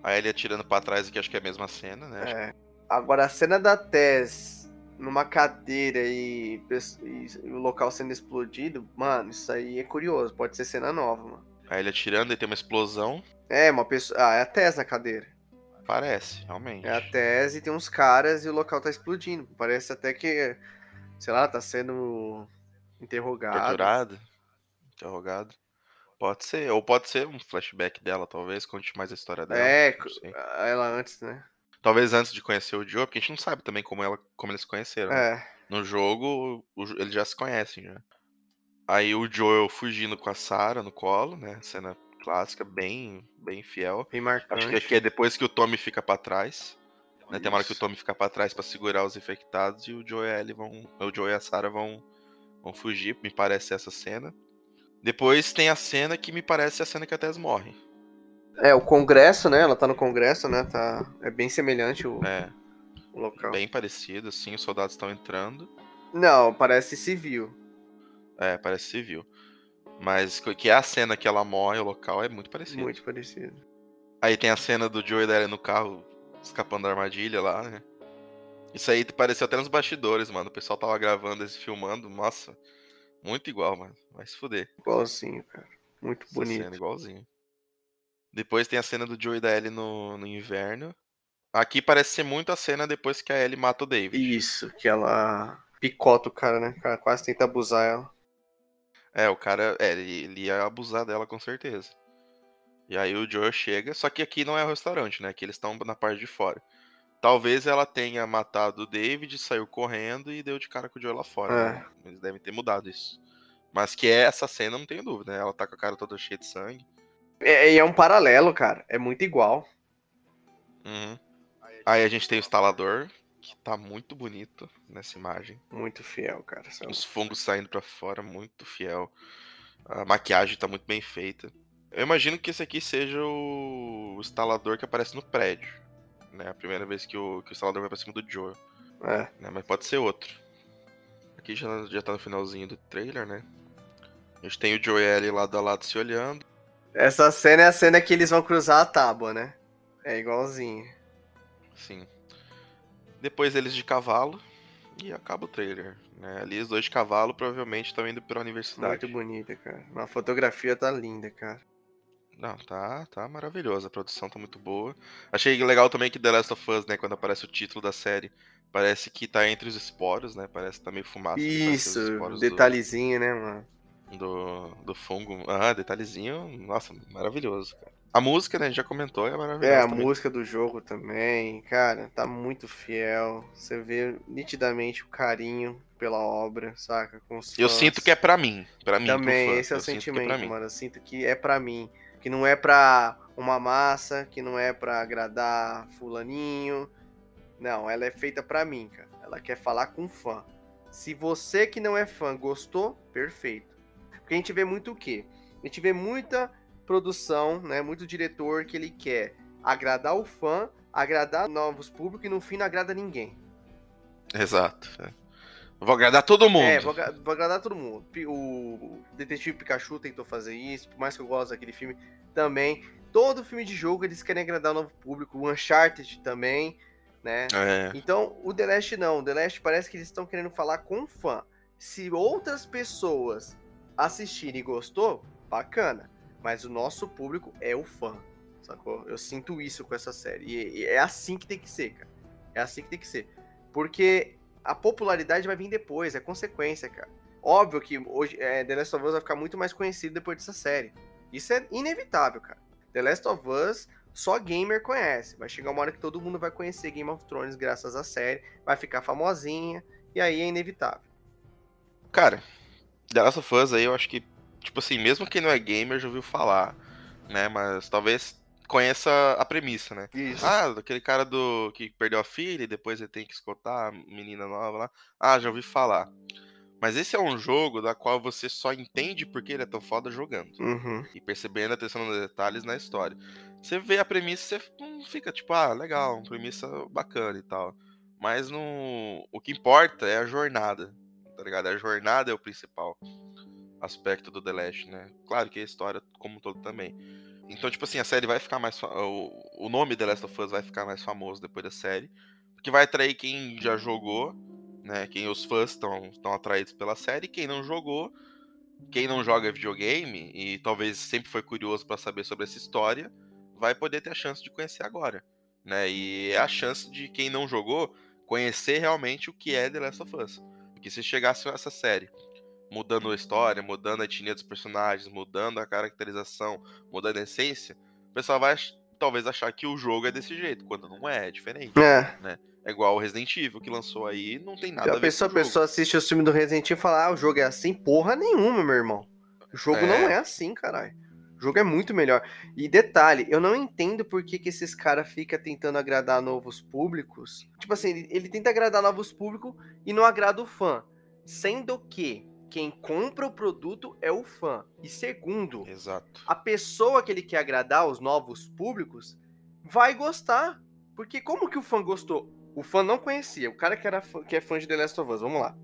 Aí ele atirando pra trás aqui, acho que é a mesma cena, né? É. Agora, a cena da Tess numa cadeira e, e o local sendo explodido, mano, isso aí é curioso. Pode ser cena nova, mano. Aí ele atirando e tem uma explosão. É, uma pessoa. Ah, é a Tess na cadeira. Parece, realmente. É a Tess e tem uns caras e o local tá explodindo. Parece até que, sei lá, tá sendo interrogado. Torturado. Interrogado. Pode ser. Ou pode ser um flashback dela, talvez. Conte mais a história dela. É, sei. ela antes, né? Talvez antes de conhecer o Joe, porque a gente não sabe também como, ela, como eles se conheceram. né? É. No jogo, o eles já se conhecem já. Aí o Joel fugindo com a Sarah no colo, né? Cena clássica, bem, bem fiel. Bem marcante. Acho que aqui é depois que o Tommy fica pra trás. Né? Tem uma hora que o. Tommy fica pra trás pra segurar os infectados e o Joe e a Ellie vão. O Joe e a Sarah vão, vão fugir, me parece essa cena. Depois tem a cena que me parece a cena que a Tess morre. É, o congresso, né? Ela tá no congresso, né? Tá... É bem semelhante o, É, o local. bem parecido, assim, os soldados estão entrando. Não, parece civil. É, parece civil. Mas que é a cena que ela morre, o local é muito parecido. Muito parecido. Aí tem a cena do Joe e da Ellie no carro escapando da armadilha lá, né? Isso aí pareceu até nos bastidores, mano. O pessoal tava gravando esse filmando. Nossa, muito igual, mano. Vai se fuder. Igualzinho, cara. Muito Essa bonito. cena igualzinho. Depois tem a cena do Joe e da Ellie no, no inverno. Aqui parece ser muito a cena depois que a Ellie mata o David. Isso, que ela picota o cara, né? O cara quase tenta abusar ela. É, o cara. É, ele, ele ia abusar dela com certeza. E aí o Joe chega, só que aqui não é o restaurante, né? Aqui eles estão na parte de fora. Talvez ela tenha matado o David, saiu correndo e deu de cara com o Joe lá fora. É. né? Eles devem ter mudado isso. Mas que é essa cena, não tenho dúvida, né? Ela tá com a cara toda cheia de sangue. É, e é um paralelo, cara. É muito igual. Uhum. Aí a gente tem o instalador, que tá muito bonito nessa imagem. Muito fiel, cara. Os fungos saindo pra fora, muito fiel. A maquiagem tá muito bem feita. Eu imagino que esse aqui seja o instalador que aparece no prédio. Né? A primeira vez que o, que o instalador vai pra cima do Joe. É. Né? Mas pode ser outro. Aqui já, já tá no finalzinho do trailer, né? A gente tem o Joe e Ellie lado a lado se olhando. Essa cena é a cena que eles vão cruzar a tábua, né? É igualzinho. Sim. Depois eles de cavalo. E acaba o trailer. Né? Ali os dois de cavalo provavelmente estão indo pra universidade. Muito bonita, cara. A fotografia tá linda, cara. Não, tá, tá maravilhoso. A produção tá muito boa. Achei legal também que The Last of Us, né, quando aparece o título da série, parece que tá entre os esporos, né? Parece que tá meio fumaça. Isso, detalhezinho, né, mano? do, do, do fungo. Ah, detalhezinho. Nossa, maravilhoso, cara. A música, né, a gente já comentou, é maravilhosa. É, a também. música do jogo também, cara, tá muito fiel. Você vê nitidamente o carinho pela obra, saca? Com os Eu sinto que é pra mim. Pra mim, Também, esse é o Eu que sentimento, mim. mano. Eu sinto que é pra mim. Que não é pra uma massa, que não é pra agradar fulaninho. Não, ela é feita pra mim, cara. Ela quer falar com fã. Se você que não é fã gostou, perfeito. Porque a gente vê muito o quê? A gente vê muita produção, né? Muito diretor que ele quer agradar o fã, agradar novos públicos e no fim não agrada ninguém. Exato. é. Vou agradar todo mundo. É, vou, agra- vou agradar todo mundo. O Detetive Pikachu tentou fazer isso, por mais que eu goste daquele filme também. Todo filme de jogo eles querem agradar o novo público. O Uncharted também, né? É, Então, o The Last não. O The Last parece que eles estão querendo falar com o fã. Se outras pessoas assistirem e gostou, bacana. Mas o nosso público é o fã, sacou? Eu sinto isso com essa série. E, e é assim que tem que ser, cara. É assim que tem que ser. Porque a popularidade vai vir depois, é consequência, cara. Óbvio que hoje é, The Last of Us vai ficar muito mais conhecido depois dessa série. Isso é inevitável, cara. The Last of Us só gamer conhece. Vai chegar uma hora que todo mundo vai conhecer Game of Thrones graças à série, vai ficar famosinha, e aí é inevitável. Cara, The Last of Us aí eu acho que, tipo assim, mesmo quem não é gamer já ouviu falar, né? Mas talvez conheça a premissa, né? Isso. Ah, daquele cara do que perdeu a filha e depois ele tem que escutar a menina nova lá. Ah, já ouvi falar. Mas esse é um jogo da qual você só entende porque ele é tão foda jogando. Uhum. E percebendo a atenção nos detalhes na história. Você vê a premissa, você não fica tipo, ah, legal, uma premissa bacana e tal. Mas no... o que importa é a jornada, tá ligado? A jornada é o principal aspecto do The Last, né? Claro que a história como um todo também. Então, tipo assim, a série vai ficar mais. O, nome The Last of Us vai ficar mais famoso depois da série. Porque vai atrair quem já jogou, né? Quem os fãs estão atraídos pela série. Quem não jogou, quem não joga videogame e talvez sempre foi curioso para saber sobre essa história, vai poder ter a chance de conhecer agora. Né? E é a chance de quem não jogou conhecer realmente o que é The Last of Us. Porque se chegasse essa série mudando a história, mudando a etnia dos personagens, mudando a caracterização, mudando a essência, o pessoal vai talvez achar que o jogo é desse jeito, quando não é, é diferente. É. Né? É igual o Resident Evil que lançou aí, não tem nada a, a ver pessoa, com o A pessoa assiste o filme do Resident Evil e fala, ah, o jogo é assim? Porra nenhuma, meu irmão. O jogo é. não é assim, caralho. O jogo é muito melhor. E detalhe, eu não entendo por que, que esses caras ficam tentando agradar novos públicos. Tipo assim, ele, ele tenta agradar novos públicos e não agrada o fã. Sendo que quem compra o produto é o fã. E segundo, Exato. a pessoa que ele quer agradar, os novos públicos, vai gostar. Porque como que o fã gostou? O fã não conhecia. O cara que, era fã, que é fã de The Last of Us, vamos lá.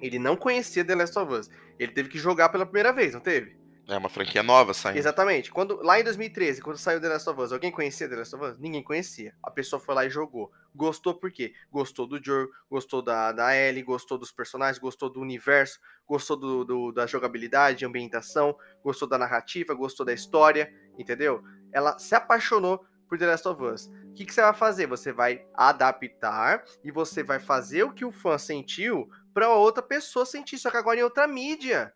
Ele não conhecia The Last of Us. Ele teve que jogar pela primeira vez, não teve? É uma franquia nova saindo. Exatamente. Quando, lá em 2013, quando saiu The Last of Us, alguém conhecia The Last of Us? Ninguém conhecia. A pessoa foi lá e jogou. Gostou por quê? Gostou do Joe, gostou da, da Ellie, gostou dos personagens, gostou do universo, gostou do, do, da jogabilidade, ambientação, gostou da narrativa, gostou da história, entendeu? Ela se apaixonou por The Last of Us. O que, que você vai fazer? Você vai adaptar e você vai fazer o que o fã sentiu para outra pessoa sentir, só que agora em outra mídia.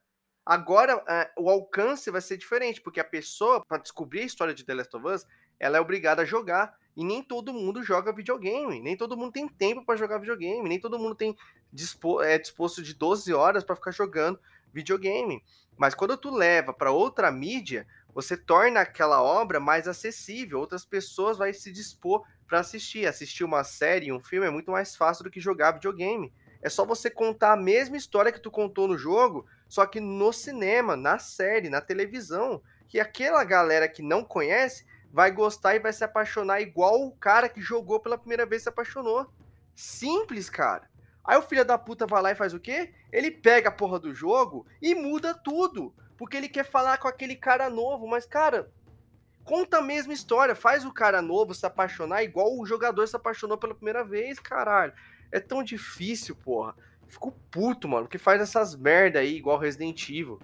Agora, é, o alcance vai ser diferente, porque a pessoa, para descobrir a história de The Last of Us, ela é obrigada a jogar. E nem todo mundo joga videogame, nem todo mundo tem tempo para jogar videogame, nem todo mundo tem dispo, é, disposto de 12 horas para ficar jogando videogame. Mas quando tu leva para outra mídia, você torna aquela obra mais acessível, outras pessoas vão se dispor para assistir. Assistir uma série, um filme é muito mais fácil do que jogar videogame. É só você contar a mesma história que tu contou no jogo, só que no cinema, na série, na televisão, que aquela galera que não conhece vai gostar e vai se apaixonar igual o cara que jogou pela primeira vez se apaixonou. Simples, cara. Aí o filho da puta vai lá e faz o quê? Ele pega a porra do jogo e muda tudo. Porque ele quer falar com aquele cara novo. Mas, cara, conta a mesma história. Faz o cara novo se apaixonar igual o jogador se apaixonou pela primeira vez, caralho. É tão difícil, porra. Fico puto, mano, que faz essas merda aí, igual Resident Evil.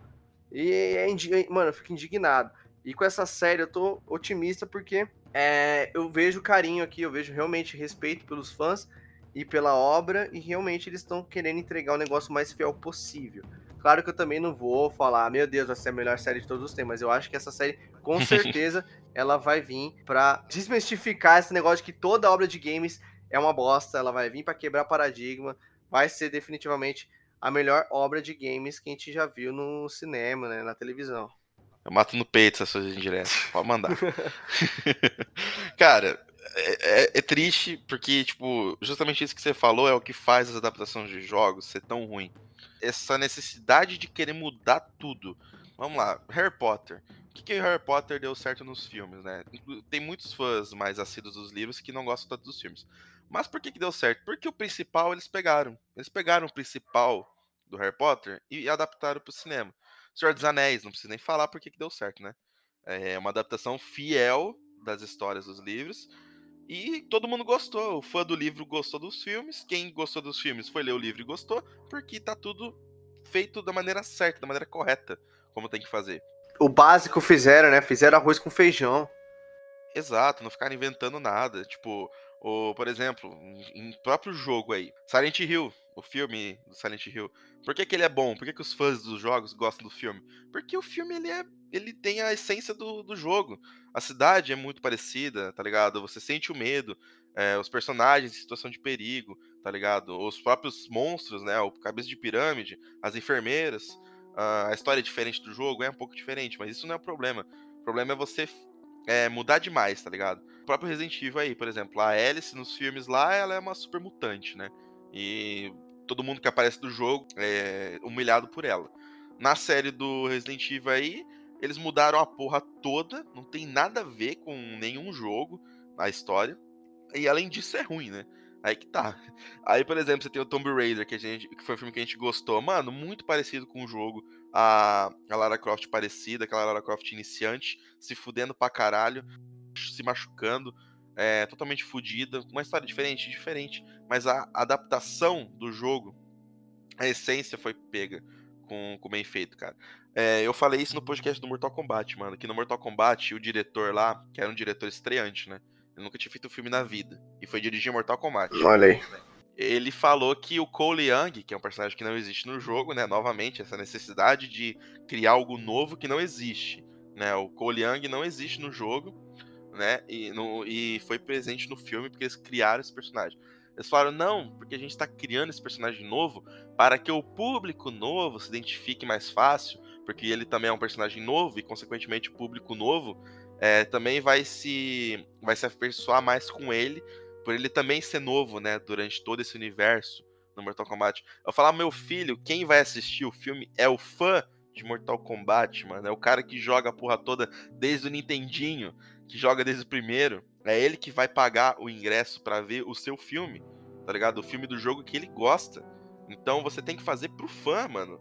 E, é, mano, eu fico indignado. E com essa série eu tô otimista porque é, eu vejo carinho aqui, eu vejo realmente respeito pelos fãs e pela obra, e realmente eles estão querendo entregar o negócio mais fiel possível. Claro que eu também não vou falar, meu Deus, vai ser a melhor série de todos os tempos, mas eu acho que essa série, com certeza, ela vai vir para desmistificar esse negócio de que toda obra de games é uma bosta, ela vai vir para quebrar paradigma, vai ser definitivamente a melhor obra de games que a gente já viu no cinema, né, na televisão. Eu mato no peito essas coisas indiretas, pode mandar. Cara, é, é, é, triste porque, tipo, justamente isso que você falou é o que faz as adaptações de jogos ser tão ruim. Essa necessidade de querer mudar tudo. Vamos lá, Harry Potter. O que, que Harry Potter deu certo nos filmes, né? Tem muitos fãs mais assíduos dos livros que não gostam tanto dos filmes. Mas por que, que deu certo? Porque o principal eles pegaram. Eles pegaram o principal do Harry Potter e adaptaram para o cinema. Senhor dos Anéis, não precisa nem falar por que, que deu certo, né? É uma adaptação fiel das histórias dos livros. E todo mundo gostou. O fã do livro gostou dos filmes. Quem gostou dos filmes foi ler o livro e gostou, porque tá tudo feito da maneira certa, da maneira correta, como tem que fazer. O básico fizeram, né? Fizeram arroz com feijão. Exato, não ficaram inventando nada. Tipo, ou, por exemplo, em próprio jogo aí, Silent Hill, o filme do Silent Hill. Por que, que ele é bom? Por que, que os fãs dos jogos gostam do filme? Porque o filme ele, é, ele tem a essência do, do jogo. A cidade é muito parecida, tá ligado? Você sente o medo, é, os personagens em situação de perigo, tá ligado? Os próprios monstros, né? O cabeça de pirâmide, as enfermeiras. A história é diferente do jogo, é um pouco diferente, mas isso não é o problema. O problema é você é, mudar demais, tá ligado? Próprio Resident Evil aí, por exemplo, a Alice nos filmes lá, ela é uma super mutante, né? E todo mundo que aparece do jogo é humilhado por ela. Na série do Resident Evil aí, eles mudaram a porra toda, não tem nada a ver com nenhum jogo na história. E além disso é ruim, né? Aí que tá. Aí, por exemplo, você tem o Tomb Raider, que, a gente, que foi um filme que a gente gostou. Mano, muito parecido com o jogo. a, a Lara Croft parecida, aquela Lara Croft iniciante, se fudendo pra caralho, se machucando, é, totalmente fudida, uma história diferente, diferente, mas a adaptação do jogo, a essência foi pega com, com bem feito, cara. É, eu falei isso no podcast do Mortal Kombat, mano, que no Mortal Kombat o diretor lá, que era um diretor estreante, né, ele nunca tinha feito um filme na vida, e foi dirigir Mortal Kombat. Olha aí ele falou que o Cole Young, que é um personagem que não existe no jogo, né, novamente, essa necessidade de criar algo novo que não existe, né, o Cole Young não existe no jogo, né, e, no, e foi presente no filme porque eles criaram esse personagem. Eles falaram, não, porque a gente está criando esse personagem novo para que o público novo se identifique mais fácil, porque ele também é um personagem novo e, consequentemente, o público novo é, também vai se, vai se afeiçoar mais com ele por ele também ser novo, né, durante todo esse universo no Mortal Kombat. Eu falar, meu filho, quem vai assistir o filme é o fã de Mortal Kombat, mano. É o cara que joga a porra toda desde o Nintendinho, que joga desde o primeiro. É ele que vai pagar o ingresso para ver o seu filme, tá ligado? O filme do jogo que ele gosta. Então você tem que fazer pro fã, mano.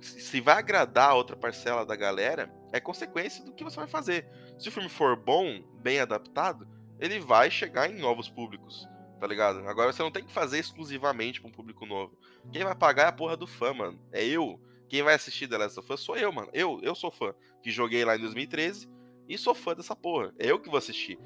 Se vai agradar a outra parcela da galera, é consequência do que você vai fazer. Se o filme for bom, bem adaptado, ele vai chegar em novos públicos, tá ligado? Agora você não tem que fazer exclusivamente pra um público novo. Quem vai pagar é a porra do fã, mano. É eu. Quem vai assistir The Last of Us sou eu, mano. Eu, eu sou fã. Que joguei lá em 2013 e sou fã dessa porra. É eu que vou assistir.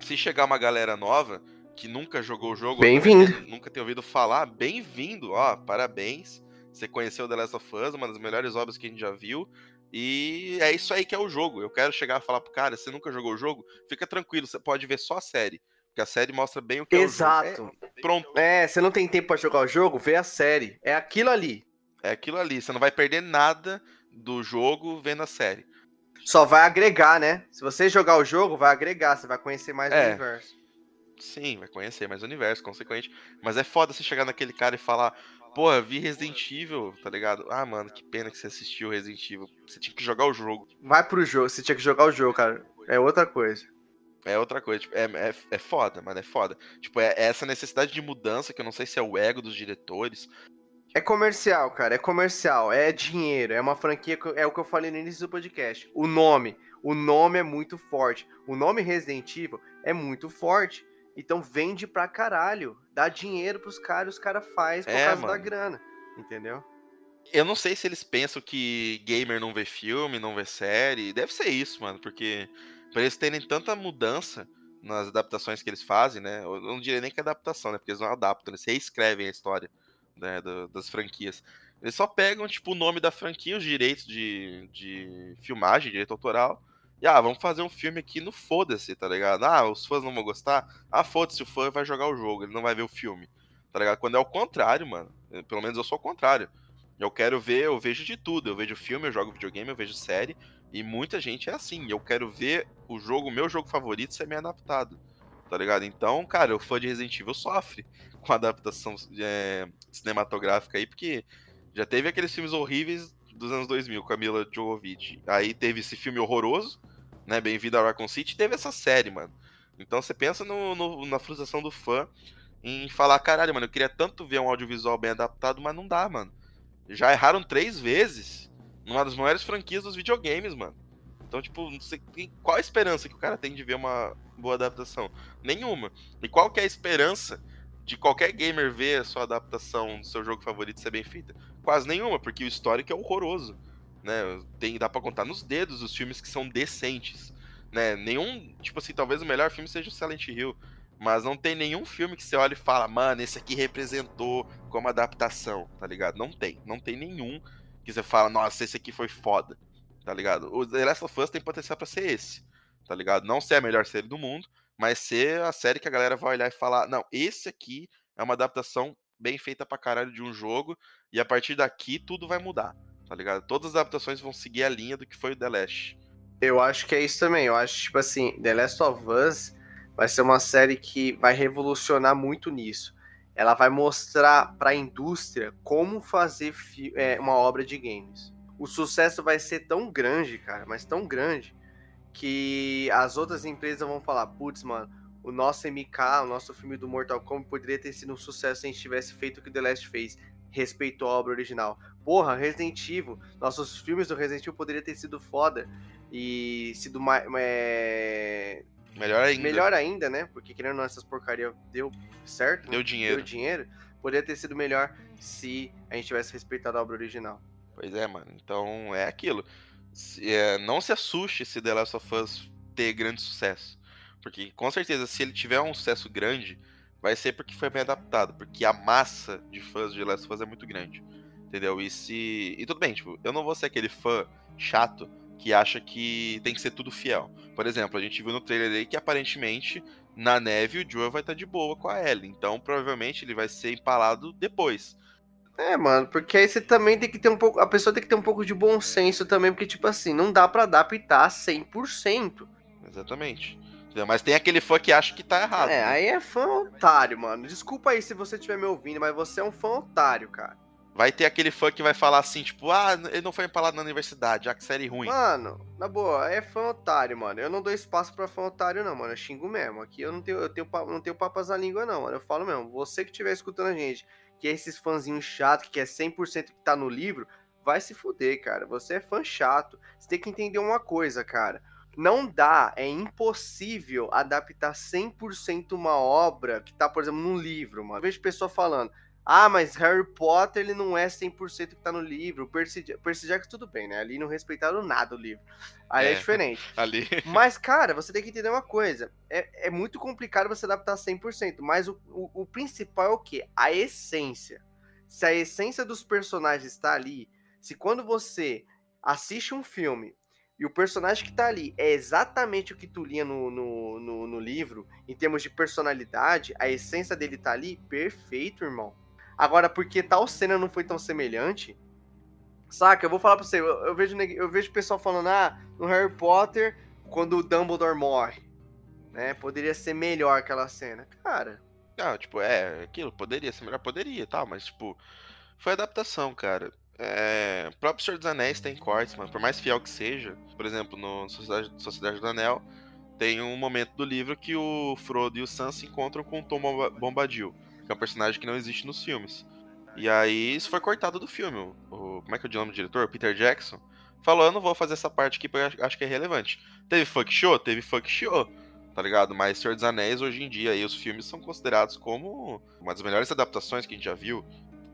Se chegar uma galera nova que nunca jogou o jogo, bem-vindo. Nunca tem ouvido falar, bem-vindo, ó, parabéns. Você conheceu The Last of Us, uma das melhores obras que a gente já viu. E é isso aí que é o jogo. Eu quero chegar a falar pro cara, você nunca jogou o jogo? Fica tranquilo, você pode ver só a série. Porque a série mostra bem o que Exato. é o jogo. É, pronto. É, você não tem tempo para jogar o jogo, vê a série. É aquilo ali. É aquilo ali. Você não vai perder nada do jogo vendo a série. Só vai agregar, né? Se você jogar o jogo, vai agregar, você vai conhecer mais é. o universo. Sim, vai conhecer mais o universo, consequente. Mas é foda você chegar naquele cara e falar: Porra, vi Resident Evil, tá ligado? Ah, mano, que pena que você assistiu Resident Evil. Você tinha que jogar o jogo. Vai pro jogo, você tinha que jogar o jogo, cara. É outra coisa. É outra coisa, tipo, é, é, é foda, mano, é foda. Tipo, é, é essa necessidade de mudança, que eu não sei se é o ego dos diretores. É comercial, cara, é comercial, é dinheiro, é uma franquia, é o que eu falei no início do podcast. O nome, o nome é muito forte. O nome Resident Evil é muito forte. Então vende pra caralho. Dá dinheiro pros caras, os caras faz por é, causa mano. da grana. Entendeu? Eu não sei se eles pensam que gamer não vê filme, não vê série. Deve ser isso, mano, porque pra eles terem tanta mudança nas adaptações que eles fazem, né? Eu não diria nem que é adaptação, né? Porque eles não adaptam, eles reescrevem a história né, das franquias. Eles só pegam, tipo, o nome da franquia, os direitos de, de filmagem, direito autoral, e ah, vamos fazer um filme aqui no foda-se, tá ligado? Ah, os fãs não vão gostar. Ah, foda-se, o fã vai jogar o jogo, ele não vai ver o filme. Tá ligado? Quando é o contrário, mano. Pelo menos eu sou o contrário. Eu quero ver, eu vejo de tudo. Eu vejo filme, eu jogo videogame, eu vejo série. E muita gente é assim. Eu quero ver o jogo, o meu jogo favorito ser bem adaptado. Tá ligado? Então, cara, o fã de Resident Evil sofre com a adaptação é, cinematográfica aí, porque já teve aqueles filmes horríveis dos anos 2000 com a Mila Jovovich. Aí teve esse filme horroroso né? Bem-vindo a Raccoon City, teve essa série, mano. Então você pensa no, no, na frustração do fã em falar, caralho, mano, eu queria tanto ver um audiovisual bem adaptado, mas não dá, mano. Já erraram três vezes numa das maiores franquias dos videogames, mano. Então, tipo, não sei, qual a esperança que o cara tem de ver uma boa adaptação? Nenhuma. E qual que é a esperança de qualquer gamer ver a sua adaptação do seu jogo favorito ser bem feita? Quase nenhuma, porque o histórico é horroroso né? Tem, dá para contar nos dedos os filmes que são decentes, né? Nenhum, tipo assim, talvez o melhor filme seja o Silent Hill, mas não tem nenhum filme que você olha e fala, mano, esse aqui representou como adaptação, tá ligado? Não tem, não tem nenhum que você fala, nossa, esse aqui foi foda, tá ligado? O The Last of Us tem potencial para ser esse, tá ligado? Não ser a melhor série do mundo, mas ser a série que a galera vai olhar e falar, não, esse aqui é uma adaptação bem feita pra caralho de um jogo, e a partir daqui tudo vai mudar tá ligado? Todas as adaptações vão seguir a linha do que foi o The Last. Eu acho que é isso também. Eu acho, tipo assim, The Last of Us vai ser uma série que vai revolucionar muito nisso. Ela vai mostrar para a indústria como fazer é, uma obra de games. O sucesso vai ser tão grande, cara, mas tão grande, que as outras empresas vão falar: putz, mano, o nosso MK, o nosso filme do Mortal Kombat poderia ter sido um sucesso se a gente tivesse feito o que The Last fez respeitou a obra original. Porra, Resident Evil, nossos filmes do Resident Evil poderiam ter sido foda e sido mais. É... Melhor ainda. Melhor ainda, né? Porque querendo ou não, essas porcarias deu certo. Deu dinheiro. Deu dinheiro. Poderia ter sido melhor se a gente tivesse respeitado a obra original. Pois é, mano. Então é aquilo. Se, é, não se assuste se The Last of Us ter grande sucesso. Porque com certeza, se ele tiver um sucesso grande, vai ser porque foi bem adaptado. Porque a massa de fãs de The Last of Us é muito grande. Entendeu? E se. E tudo bem, tipo, eu não vou ser aquele fã chato que acha que tem que ser tudo fiel. Por exemplo, a gente viu no trailer aí que aparentemente na neve o Joel vai estar tá de boa com a Ellie. Então provavelmente ele vai ser empalado depois. É, mano, porque aí você também tem que ter um pouco. A pessoa tem que ter um pouco de bom senso também, porque, tipo assim, não dá para adaptar 100%. Exatamente. Mas tem aquele fã que acha que tá errado. É, né? aí é fã otário, mano. Desculpa aí se você estiver me ouvindo, mas você é um fã otário, cara. Vai ter aquele fã que vai falar assim, tipo, ah, ele não foi empalado na universidade, já que série ruim. Mano, na boa, é fã otário, mano. Eu não dou espaço pra fã otário, não, mano. Eu xingo mesmo. Aqui eu não tenho, eu tenho, não tenho papas na língua, não, mano. Eu falo mesmo. Você que estiver escutando a gente, que é esses fãzinhos chatos, que é 100% que tá no livro, vai se fuder, cara. Você é fã chato. Você tem que entender uma coisa, cara. Não dá, é impossível adaptar 100% uma obra que tá, por exemplo, num livro, mano. Eu vejo pessoa falando, ah, mas Harry Potter ele não é 100% que tá no livro. Percy, Percy Jackson tudo bem, né? Ali não respeitaram nada o livro. Aí é, é diferente. Ali. Mas, cara, você tem que entender uma coisa. É, é muito complicado você adaptar 100%, mas o, o, o principal é o quê? A essência. Se a essência dos personagens está ali, se quando você assiste um filme e o personagem que tá ali é exatamente o que tu lia no, no, no, no livro, em termos de personalidade, a essência dele tá ali, perfeito, irmão Agora, porque tal cena não foi tão semelhante, saca? Eu vou falar pra você, eu, eu vejo eu vejo pessoal falando, ah, no Harry Potter, quando o Dumbledore morre, né? Poderia ser melhor aquela cena. Cara. Não, tipo, é, aquilo, poderia ser melhor, poderia tal, mas, tipo, foi adaptação, cara. É, o próprio Senhor dos Anéis tem cortes, mano, por mais fiel que seja. Por exemplo, no Sociedade, Sociedade do Anel, tem um momento do livro que o Frodo e o Sam se encontram com o Tom Bombadil que é um personagem que não existe nos filmes. E aí isso foi cortado do filme. O, como é que é o nome do diretor? O Peter Jackson. Falou, eu não vou fazer essa parte aqui porque acho que é relevante. Teve fuck show? Teve fuck show. Tá ligado? Mas Senhor dos Anéis, hoje em dia, aí, os filmes são considerados como uma das melhores adaptações que a gente já viu.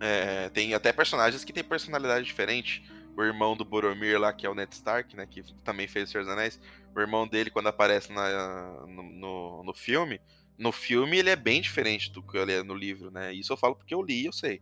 É, tem até personagens que têm personalidade diferente. O irmão do Boromir lá, que é o Ned Stark, né? Que também fez Senhor dos Anéis. O irmão dele, quando aparece na, no, no, no filme, no filme ele é bem diferente do que ele é no livro, né? Isso eu falo porque eu li, eu sei.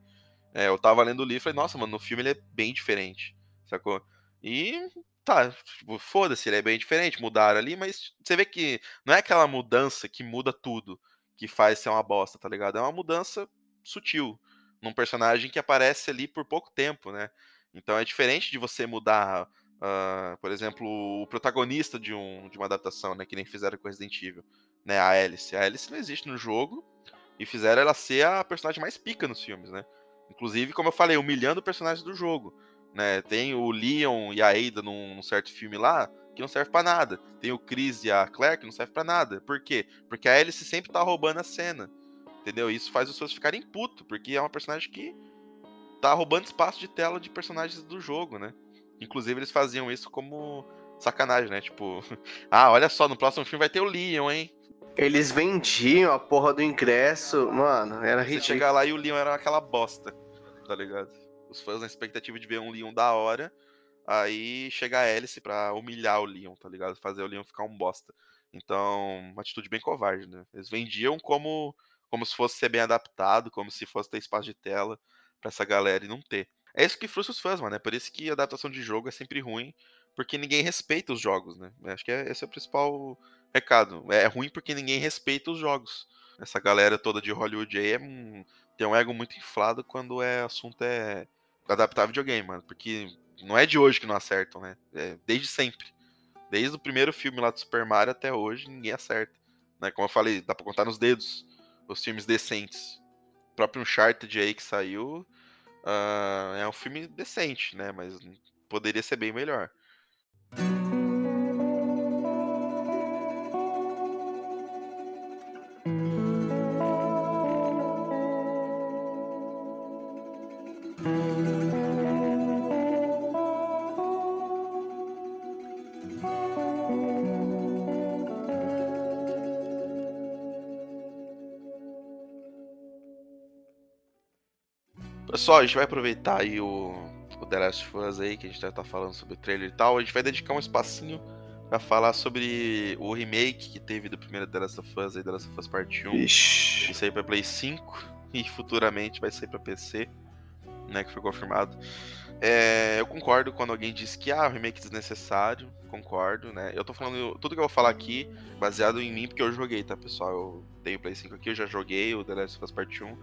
É, eu tava lendo o livro e falei, nossa, mano, no filme ele é bem diferente, sacou? E tá, tipo, foda-se, ele é bem diferente, mudaram ali, mas você vê que não é aquela mudança que muda tudo, que faz ser uma bosta, tá ligado? É uma mudança sutil, num personagem que aparece ali por pouco tempo, né? Então é diferente de você mudar, uh, por exemplo, o protagonista de, um, de uma adaptação, né? Que nem fizeram com Resident Evil né, a Alice. A Alice não existe no jogo e fizeram ela ser a personagem mais pica nos filmes, né? Inclusive, como eu falei, humilhando personagens do jogo. Né? Tem o Leon e a Ada num, num certo filme lá que não serve para nada. Tem o Chris e a Claire que não serve para nada. Por quê? Porque a Alice sempre tá roubando a cena. Entendeu? Isso faz os seus ficarem puto, porque é uma personagem que tá roubando espaço de tela de personagens do jogo, né? Inclusive, eles faziam isso como sacanagem, né? Tipo, ah, olha só, no próximo filme vai ter o Leon, hein? Eles vendiam a porra do ingresso, mano, era ridículo. Você chegar lá e o Leon era aquela bosta, tá ligado? Os fãs na expectativa de ver um Leon da hora, aí chega a Alice pra humilhar o Leon, tá ligado? Fazer o Leon ficar um bosta. Então, uma atitude bem covarde, né? Eles vendiam como, como se fosse ser bem adaptado, como se fosse ter espaço de tela pra essa galera e não ter. É isso que frustra os fãs, mano. É por isso que a adaptação de jogo é sempre ruim, porque ninguém respeita os jogos, né? Acho que é, esse é o principal recado. É ruim porque ninguém respeita os jogos. Essa galera toda de Hollywood aí é um, tem um ego muito inflado quando é assunto é adaptar videogame, mano. Porque não é de hoje que não acertam, né? É desde sempre. Desde o primeiro filme lá do Super Mario até hoje, ninguém acerta. Né? Como eu falei, dá pra contar nos dedos os filmes decentes. O próprio Uncharted aí que saiu uh, é um filme decente, né? Mas poderia ser bem melhor. Pessoal, a gente vai aproveitar aí o, o The Last of Us aí, que a gente já tá falando sobre o trailer e tal. A gente vai dedicar um espacinho pra falar sobre o remake que teve do primeiro The Last of Us aí, The Last of Us Part 1. Ixi. Isso aí pra Play 5 e futuramente vai sair pra PC, né? Que foi confirmado. É, eu concordo quando alguém diz que ah, o remake é desnecessário. Concordo, né? Eu tô falando. Tudo que eu vou falar aqui, baseado em mim, porque eu joguei, tá, pessoal? Eu tenho o Play 5 aqui, eu já joguei o The Last of Us Part 1.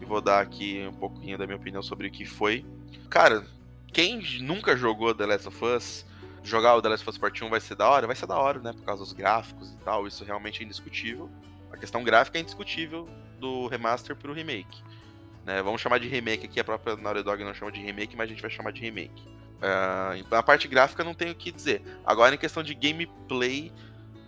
E vou dar aqui um pouquinho da minha opinião sobre o que foi. Cara, quem nunca jogou The Last of Us, jogar o The Last of Us Part 1 vai ser da hora? Vai ser da hora, né? Por causa dos gráficos e tal. Isso realmente é indiscutível. A questão gráfica é indiscutível do remaster pro remake. Né? Vamos chamar de remake aqui, a própria Naughty Dog não chama de remake, mas a gente vai chamar de remake. Uh, a parte gráfica não tenho o que dizer. Agora, em questão de gameplay,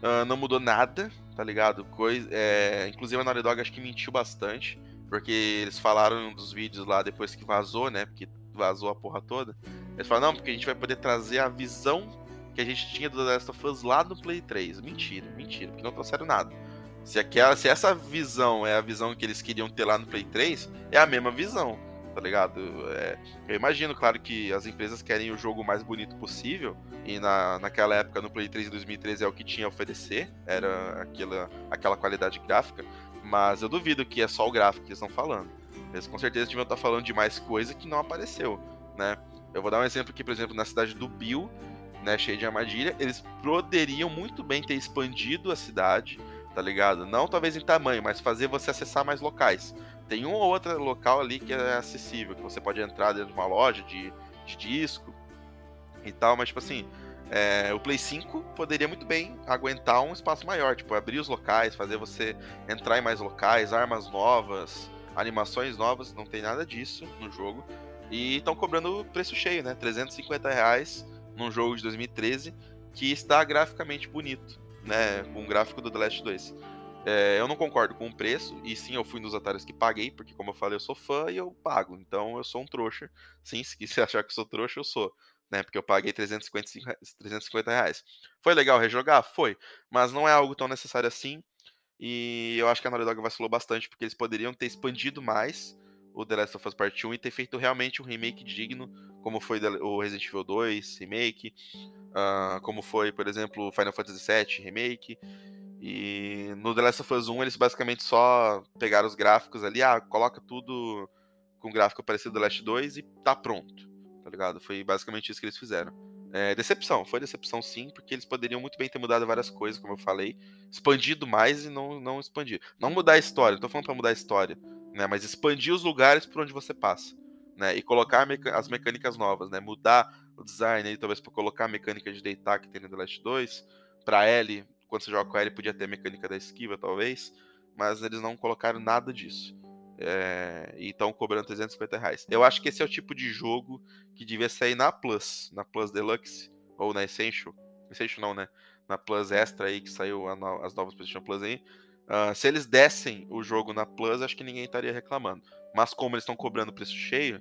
uh, não mudou nada, tá ligado? Coisa, é, inclusive a Naughty Dog acho que mentiu bastante, porque eles falaram em um dos vídeos lá depois que vazou, né? Porque vazou a porra toda. Eles falaram, não, porque a gente vai poder trazer a visão que a gente tinha do The Last of Us lá no Play 3. Mentira, mentira, porque não trouxeram nada. Se, aquela, se essa visão é a visão que eles queriam ter lá no Play 3, é a mesma visão, tá ligado? É, eu imagino, claro, que as empresas querem o jogo mais bonito possível, e na, naquela época, no Play 3 de 2013, é o que tinha a oferecer, era aquela, aquela qualidade gráfica, mas eu duvido que é só o gráfico que eles estão falando. Eles com certeza deviam estar falando de mais coisa que não apareceu, né? Eu vou dar um exemplo aqui, por exemplo, na cidade do Bill, né, cheia de armadilha, eles poderiam muito bem ter expandido a cidade, tá ligado? Não talvez em tamanho, mas fazer você acessar mais locais. Tem um ou outro local ali que é acessível, que você pode entrar dentro de uma loja de, de disco e tal, mas tipo assim, é, o Play 5 poderia muito bem aguentar um espaço maior, tipo, abrir os locais, fazer você entrar em mais locais, armas novas, animações novas, não tem nada disso no jogo. E estão cobrando preço cheio, né? 350 reais num jogo de 2013 que está graficamente bonito né, com o gráfico do The Last 2. É, eu não concordo com o preço, e sim, eu fui dos otários que paguei, porque como eu falei, eu sou fã e eu pago, então eu sou um trouxa. Sim, se você achar que eu sou trouxa, eu sou, né, porque eu paguei 350, 350 reais. Foi legal rejogar? Foi, mas não é algo tão necessário assim, e eu acho que a Naughty Dog vacilou bastante, porque eles poderiam ter expandido mais o The Last of Us Part 1 e ter feito realmente um remake digno, como foi o Resident Evil 2 remake, uh, como foi, por exemplo, Final Fantasy VII Remake. E no The Last of Us 1 eles basicamente só pegaram os gráficos ali, ah, coloca tudo com gráfico parecido do Last 2 e tá pronto, tá ligado? Foi basicamente isso que eles fizeram. É, decepção, foi decepção sim, porque eles poderiam muito bem ter mudado várias coisas, como eu falei, expandido mais e não, não expandir. Não mudar a história, não tô falando pra mudar a história, né? Mas expandir os lugares por onde você passa, né? E colocar as mecânicas novas, né? Mudar o design aí, talvez para colocar a mecânica de deitar que tem no The Last 2. Para L, quando você joga com L, podia ter a mecânica da esquiva, talvez. Mas eles não colocaram nada disso. É, e estão cobrando 350 reais. Eu acho que esse é o tipo de jogo que devia sair na Plus, na Plus Deluxe, ou na Essential. Essential não, né? Na Plus Extra aí, que saiu no, as novas PlayStation Plus aí. Uh, se eles dessem o jogo na Plus, acho que ninguém estaria reclamando. Mas como eles estão cobrando preço cheio,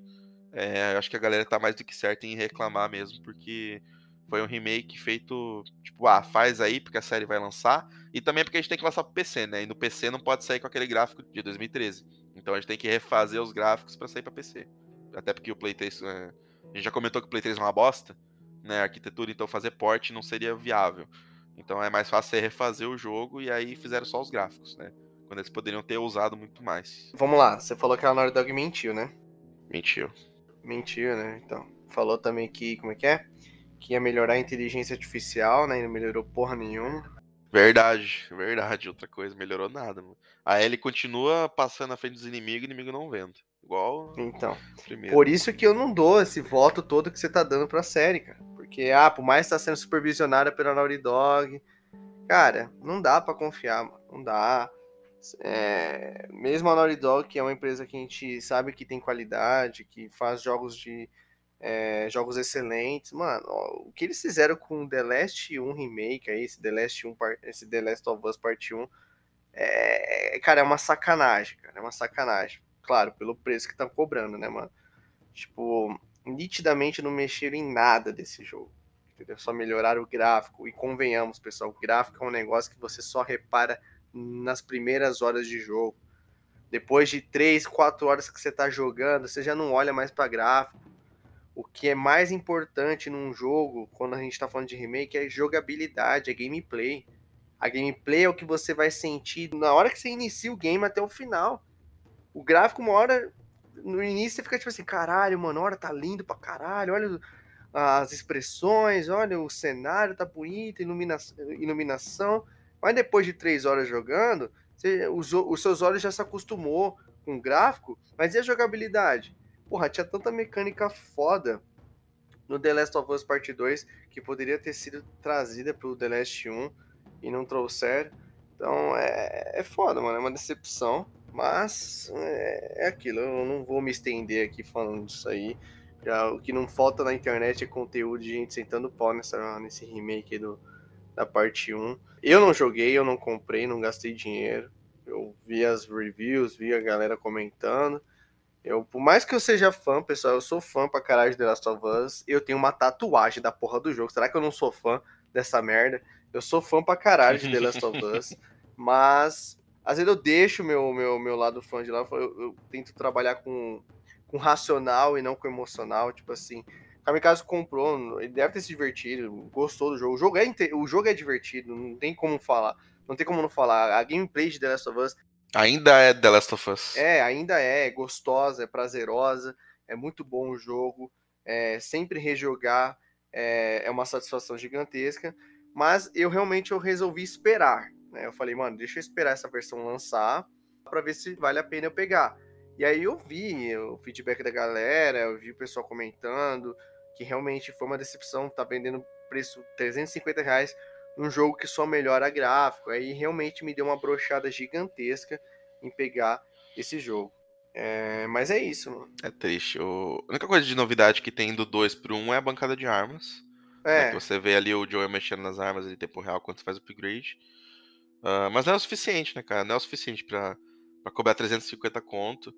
é, acho que a galera tá mais do que certa em reclamar mesmo, porque foi um remake feito, tipo, ah, faz aí porque a série vai lançar, e também porque a gente tem que lançar pro PC, né? E no PC não pode sair com aquele gráfico de 2013. Então a gente tem que refazer os gráficos para sair para PC. Até porque o Play 3, é... a gente já comentou que o Play 3 é uma bosta, né? A arquitetura, então fazer port não seria viável. Então é mais fácil você refazer o jogo e aí fizeram só os gráficos, né? Quando eles poderiam ter usado muito mais. Vamos lá, você falou que a Naughty Dog mentiu, né? Mentiu. Mentiu, né? Então, falou também que, como é que é? Que ia melhorar a inteligência artificial, né? E não melhorou porra nenhuma. Verdade, verdade. Outra coisa, melhorou nada, mano. A Ellie continua passando na frente dos inimigos e inimigo não vendo. Igual. Então. Primeiro. Por isso que eu não dou esse voto todo que você tá dando pra série, cara. Porque, ah, por mais que tá sendo supervisionada pela Naughty Dog. Cara, não dá para confiar, mano. Não dá. É, mesmo a Naughty Dog, que é uma empresa que a gente sabe que tem qualidade, que faz jogos de é, jogos excelentes, mano, ó, o que eles fizeram com The Last 1 Remake, aí, esse The Last 1, esse The Last of Us Part 1, é, cara, é uma sacanagem, cara, é uma sacanagem. Claro, pelo preço que estão cobrando, né, mano? Tipo, nitidamente não mexeram em nada desse jogo. Entendeu? Só melhoraram o gráfico. E convenhamos, pessoal, o gráfico é um negócio que você só repara nas primeiras horas de jogo. Depois de 3, 4 horas que você está jogando, você já não olha mais para gráfico. O que é mais importante num jogo, quando a gente está falando de remake, é jogabilidade, é gameplay. A gameplay é o que você vai sentir na hora que você inicia o game até o final. O gráfico, uma hora, no início você fica tipo assim, caralho, mano, hora tá lindo pra caralho, olha as expressões, olha o cenário tá bonito, ilumina iluminação. Mas depois de três horas jogando, você, os, os seus olhos já se acostumou com o gráfico, mas e a jogabilidade? Porra, tinha tanta mecânica foda no The Last of Us Part 2 que poderia ter sido trazida pro The Last 1 e não trouxeram. Então é, é foda, mano. É uma decepção. Mas é, é aquilo. Eu não vou me estender aqui falando disso aí. Já, o que não falta na internet é conteúdo de gente sentando pau nessa, nesse remake do, da parte 1. Eu não joguei, eu não comprei, não gastei dinheiro. Eu vi as reviews, vi a galera comentando. Eu, por mais que eu seja fã, pessoal, eu sou fã pra caralho de The Last of Us. Eu tenho uma tatuagem da porra do jogo. Será que eu não sou fã dessa merda? Eu sou fã pra caralho de The Last of Us. mas, às vezes eu deixo meu, meu, meu lado fã de lá. Eu, eu tento trabalhar com, com racional e não com emocional. Tipo assim, Kamikaze comprou, ele deve ter se divertido, gostou do jogo. O jogo é, o jogo é divertido, não tem como falar. Não tem como não falar. A gameplay de The Last of Us. Ainda é The Last of Us. É, ainda é, é gostosa, é prazerosa, é muito bom o jogo. É, sempre rejogar é, é uma satisfação gigantesca. Mas eu realmente eu resolvi esperar. Né? Eu falei, mano, deixa eu esperar essa versão lançar para ver se vale a pena eu pegar. E aí eu vi o feedback da galera, eu vi o pessoal comentando, que realmente foi uma decepção, tá vendendo preço 350 reais num jogo que só melhora gráfico. Aí realmente me deu uma brochada gigantesca em pegar esse jogo. É, mas é isso, mano. É triste. O... A única coisa de novidade que tem do 2 pro 1 um é a bancada de armas. Né, é. Né, você vê ali o Joel mexendo nas armas em tempo real quando você faz o upgrade. Uh, mas não é o suficiente, né, cara? Não é o suficiente pra, pra cobrar 350 conto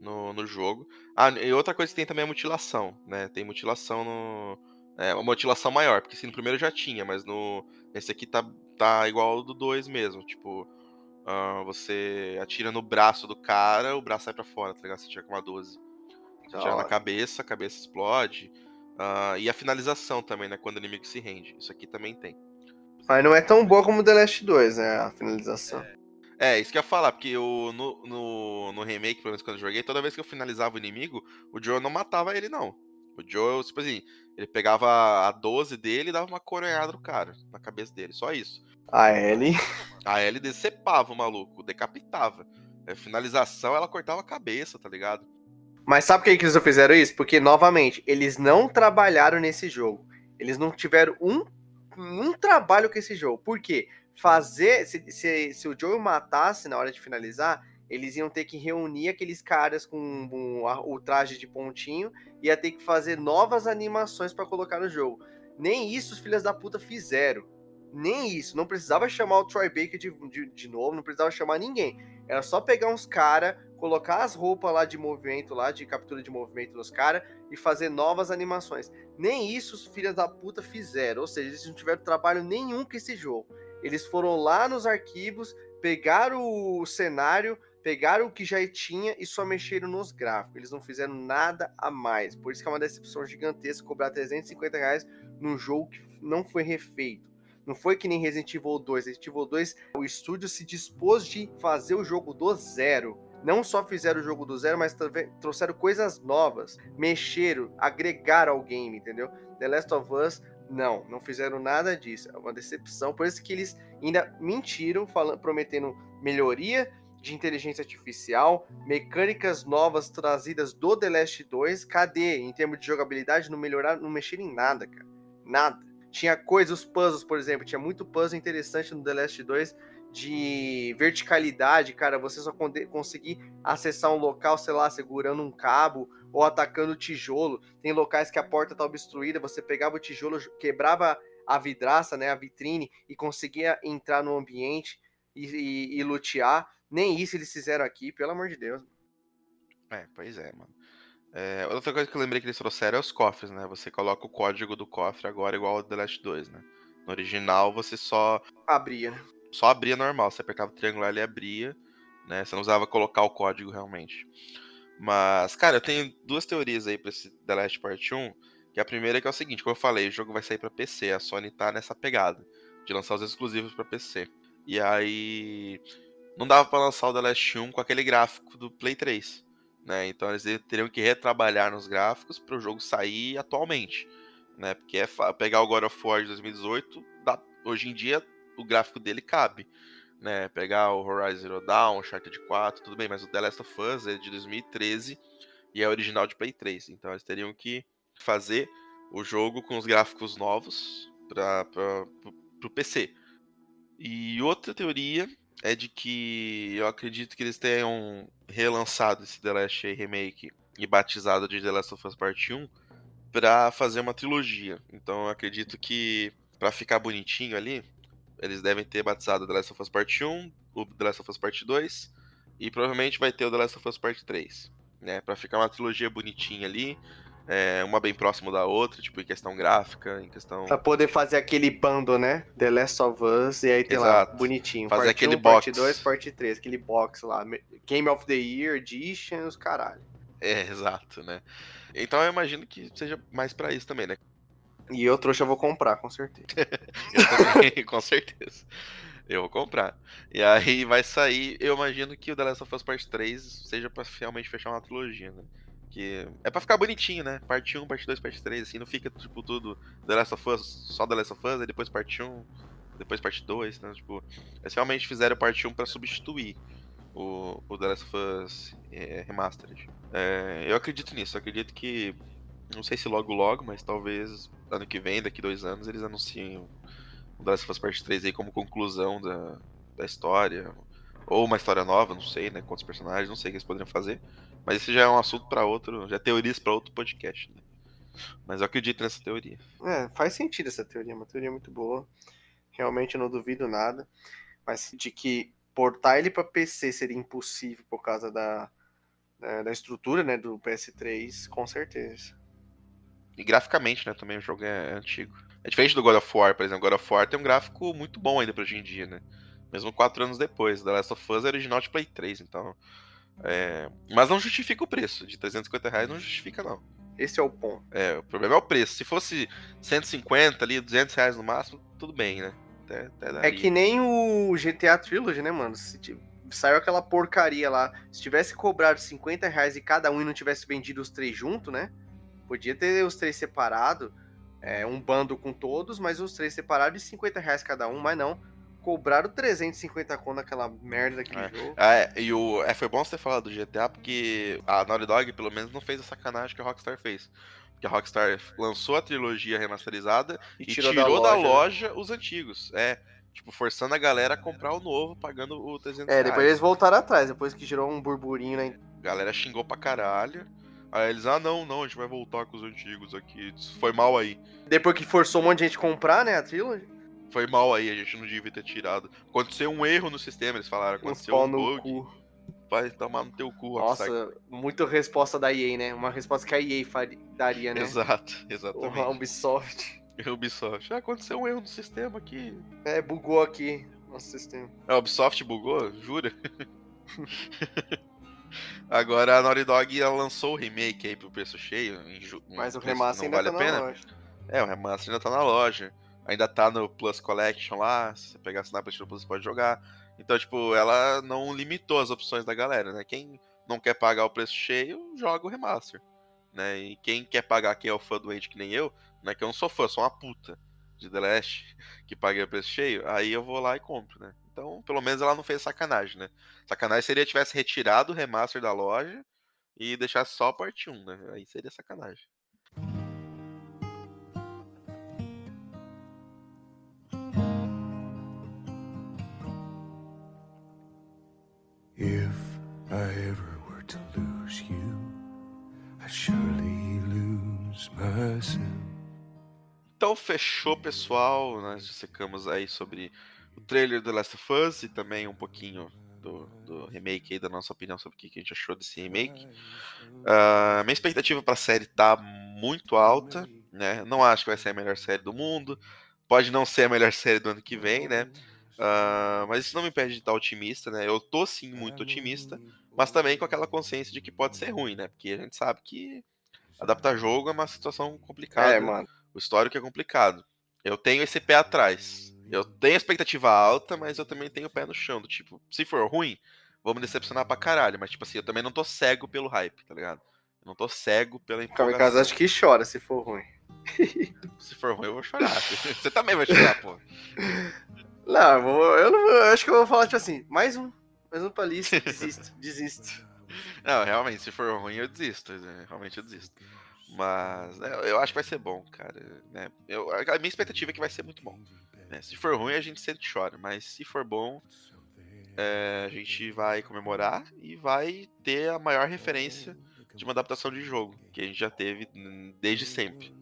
no, no jogo. Ah, e outra coisa que tem também é a mutilação, né? Tem mutilação no. É, uma mutilação maior, porque assim, no primeiro já tinha, mas no. Esse aqui tá, tá igual ao do 2 mesmo. Tipo, uh, você atira no braço do cara, o braço sai pra fora, tá ligado? Você tira com uma 12. Você atira na cabeça, a cabeça explode. Uh, e a finalização também, né? Quando o inimigo se rende. Isso aqui também tem. Mas não é tão boa como The Last 2, né? A finalização. É. É, isso que eu ia falar, porque eu, no, no, no remake, pelo menos quando eu joguei, toda vez que eu finalizava o inimigo, o Joe não matava ele, não. O Joe, tipo assim, ele pegava a 12 dele e dava uma coronhada no cara, na cabeça dele, só isso. A Ellie? A Ellie decepava o maluco, decapitava. A finalização, ela cortava a cabeça, tá ligado? Mas sabe por que eles não fizeram isso? Porque, novamente, eles não trabalharam nesse jogo. Eles não tiveram um, um trabalho com esse jogo. Por quê? fazer. Se, se, se o Joe matasse na hora de finalizar, eles iam ter que reunir aqueles caras com um, o traje de pontinho e ia ter que fazer novas animações para colocar no jogo. Nem isso os filhos da puta fizeram. Nem isso. Não precisava chamar o Troy Baker de, de, de novo, não precisava chamar ninguém. Era só pegar uns caras, colocar as roupas lá de movimento, lá de captura de movimento dos caras e fazer novas animações. Nem isso os filhos da puta fizeram. Ou seja, eles não tiveram trabalho nenhum com esse jogo. Eles foram lá nos arquivos, pegaram o cenário, pegaram o que já tinha e só mexeram nos gráficos. Eles não fizeram nada a mais. Por isso que é uma decepção gigantesca cobrar 350 reais num jogo que não foi refeito. Não foi que nem Resident Evil 2. Resident Evil 2, o estúdio se dispôs de fazer o jogo do zero. Não só fizeram o jogo do zero, mas trouxeram coisas novas, mexeram, agregaram ao game, entendeu? The Last of Us não, não fizeram nada disso. É uma decepção. Por isso que eles ainda mentiram, falando, prometendo melhoria de inteligência artificial, mecânicas novas trazidas do The Last 2. Cadê? Em termos de jogabilidade, não melhoraram, não mexeram em nada, cara. Nada. Tinha coisas, os puzzles, por exemplo, tinha muito puzzle interessante no The Last 2 de verticalidade, cara, você só conseguir acessar um local, sei lá, segurando um cabo ou atacando tijolo. Tem locais que a porta tá obstruída, você pegava o tijolo, quebrava a vidraça, né, a vitrine e conseguia entrar no ambiente e, e, e lutear. Nem isso eles fizeram aqui, pelo amor de Deus. É, pois é, mano. É, outra coisa que eu lembrei que eles trouxeram é os cofres, né? Você coloca o código do cofre agora igual ao The Last 2, né? No original você só. Abria, né? só abria normal. Você apertava o triângulo ali e abria. né? Você não usava colocar o código realmente. Mas, cara, eu tenho duas teorias aí pra esse The Last Part 1. Que a primeira é que é o seguinte, como eu falei, o jogo vai sair para PC, a Sony tá nessa pegada de lançar os exclusivos para PC. E aí não dava para lançar o The Last 1 com aquele gráfico do Play 3, né? Então eles teriam que retrabalhar nos gráficos para o jogo sair atualmente, né? Porque é pegar o God of War de 2018, dá, hoje em dia o gráfico dele cabe, né? Pegar o Horizon Zero Dawn, o Uncharted 4, tudo bem, mas o The Last of Us é de 2013 e é original de Play 3, então eles teriam que fazer o jogo com os gráficos novos para o PC. E outra teoria é de que eu acredito que eles tenham relançado esse The Last Remake e batizado de The Last of Us Part 1 para fazer uma trilogia. Então eu acredito que para ficar bonitinho ali, eles devem ter batizado The Last of Us Part 1, o The Last of Us Part 2 e provavelmente vai ter o The Last of Us Part 3, né? Para ficar uma trilogia bonitinha ali, é, uma bem próximo da outra, tipo, em questão gráfica, em questão. Pra poder fazer aquele bando, né? The Last of Us, e aí tem Exato. lá, bonitinho. Fazer parte aquele 1, box. Parte 2, parte 3, aquele box lá. Game of the Year, Edition, os caralho. É, exato, né? Então eu imagino que seja mais para isso também, né? E eu trouxa eu vou comprar, com certeza. eu também, com certeza. Eu vou comprar. E aí vai sair, eu imagino que o The Last of Us Part 3 seja pra realmente fechar uma trilogia, né? Que é pra ficar bonitinho, né? Parte 1, parte 2, parte 3, assim, não fica, tipo, tudo The Last of Us, só The Last of Us, aí depois parte 1, depois parte 2, né? Tipo, eles realmente fizeram parte 1 pra substituir o, o The Last of Us é, Remastered. É, eu acredito nisso, eu acredito que, não sei se logo logo, mas talvez ano que vem, daqui dois anos, eles anunciem o The Last of Us Parte 3 aí como conclusão da, da história, ou uma história nova, não sei, né? Quantos personagens, não sei o que eles poderiam fazer. Mas esse já é um assunto para outro, já é teorias para outro podcast, né? Mas eu acredito nessa teoria. É, faz sentido essa teoria, uma teoria muito boa. Realmente eu não duvido nada. Mas de que portar ele para PC seria impossível por causa da, da, da, estrutura né, do PS3, com certeza. E graficamente, né, também o jogo é antigo. É diferente do God of War, por exemplo. God of War tem um gráfico muito bom ainda pra hoje em dia, né? Mesmo quatro anos depois. The Last of Us é original de Play 3, então é, mas não justifica o preço. De 350 reais não justifica, não. Esse é o ponto. É, o problema é o preço. Se fosse 150 ali, 200 reais no máximo, tudo bem, né? Até, até é que nem o GTA Trilogy, né, mano? Se saiu aquela porcaria lá. Se tivesse cobrado 50 reais e cada um e não tivesse vendido os três junto, né? Podia ter os três separados. É, um bando com todos, mas os três separados de 50 reais cada um, mas não cobraram 350 conto naquela merda daquele é. jogo. É, e o, é, foi bom você ter falado do GTA, porque a Naughty Dog, pelo menos, não fez a sacanagem que a Rockstar fez. Porque a Rockstar lançou a trilogia remasterizada e, e tirou, tirou, da, loja, da loja os antigos. É, tipo, forçando a galera a comprar o novo, pagando o 300 É, depois reais. eles voltaram atrás, depois que gerou um burburinho, né? A galera xingou pra caralho. Aí eles, ah, não, não, a gente vai voltar com os antigos aqui. Foi mal aí. Depois que forçou um monte de gente comprar, né, a trilogy? Foi mal aí, a gente não devia ter tirado. Aconteceu um erro no sistema, eles falaram. Aconteceu um, um bug. Cu. Vai tomar no teu cu, Nossa, muito resposta da EA, né? Uma resposta que a EA faria, daria, né? Exato, exatamente. O Ubisoft. Ubisoft. Ah, aconteceu um erro no sistema aqui. É, bugou aqui nosso sistema. A Ubisoft bugou? Jura? Agora a Naughty Dog lançou o remake aí pro preço cheio. Mas o remaster ainda vale tá a pena. na loja. É, o remaster ainda tá na loja ainda tá no Plus Collection lá, se você pegar na PlayStation Plus, você pode jogar. Então, tipo, ela não limitou as opções da galera, né? Quem não quer pagar o preço cheio, joga o remaster, né? E quem quer pagar, quem é o fã doente que nem eu, né? Que eu não sou fã, sou uma puta de The Last, que paguei o preço cheio, aí eu vou lá e compro, né? Então, pelo menos ela não fez sacanagem, né? Sacanagem seria tivesse retirado o remaster da loja e deixasse só a parte 1, né? Aí seria sacanagem. I ever were to lose you, I'd surely lose myself. Então fechou, pessoal. Nós dissecamos aí sobre o trailer do Last of Us e também um pouquinho do, do remake aí, da nossa opinião sobre o que a gente achou desse remake. Uh, minha expectativa para a série tá muito alta, né? Não acho que vai ser a melhor série do mundo. Pode não ser a melhor série do ano que vem, né? Uh, mas isso não me impede de estar otimista, né? Eu tô sim muito otimista, mas também com aquela consciência de que pode ser ruim, né? Porque a gente sabe que adaptar jogo é uma situação complicada. É, mano. O histórico é complicado. Eu tenho esse pé atrás. Eu tenho expectativa alta, mas eu também tenho o pé no chão. Do tipo, se for ruim, vou me decepcionar pra caralho. Mas, tipo assim, eu também não tô cego pelo hype, tá ligado? Eu não tô cego pela empolgação. Kamikaze acho que chora se for ruim. se for ruim, eu vou chorar. Você também vai chorar, pô. Não, eu não eu acho que eu vou falar, tipo assim, mais um. Mais um pra lista, desisto, desisto. Não, realmente, se for ruim, eu desisto. Né? Realmente eu desisto. Mas né, eu acho que vai ser bom, cara. Né? Eu, a minha expectativa é que vai ser muito bom. Né? Se for ruim, a gente sempre chora. Mas se for bom, é, a gente vai comemorar e vai ter a maior referência de uma adaptação de jogo que a gente já teve desde sempre.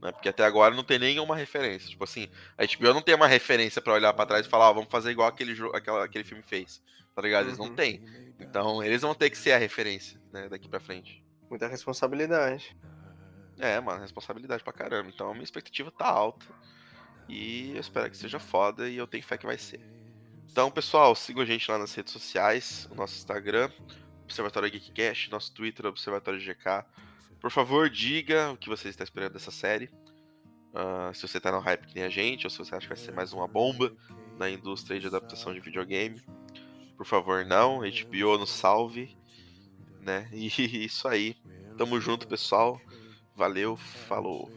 Né? Porque até agora não tem nenhuma referência. Tipo assim, a HBO não tem uma referência para olhar para trás e falar, oh, vamos fazer igual aquele, aquela, aquele filme fez. Tá ligado? Eles não uhum. têm. Então eles vão ter que ser a referência, né, daqui para frente. Muita responsabilidade. É, mano, responsabilidade pra caramba. Então a minha expectativa tá alta. E eu espero que seja foda e eu tenho fé que vai ser. Então, pessoal, sigam a gente lá nas redes sociais, o nosso Instagram, Observatório Geekcast, nosso Twitter, Observatório GK. Por favor, diga o que você está esperando dessa série. Uh, se você está no hype que nem a gente, ou se você acha que vai ser mais uma bomba na indústria de adaptação de videogame. Por favor, não. HBO nos salve. Né? E isso aí. Tamo junto, pessoal. Valeu, falou.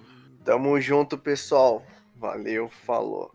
Tamo junto, pessoal. Valeu, falou.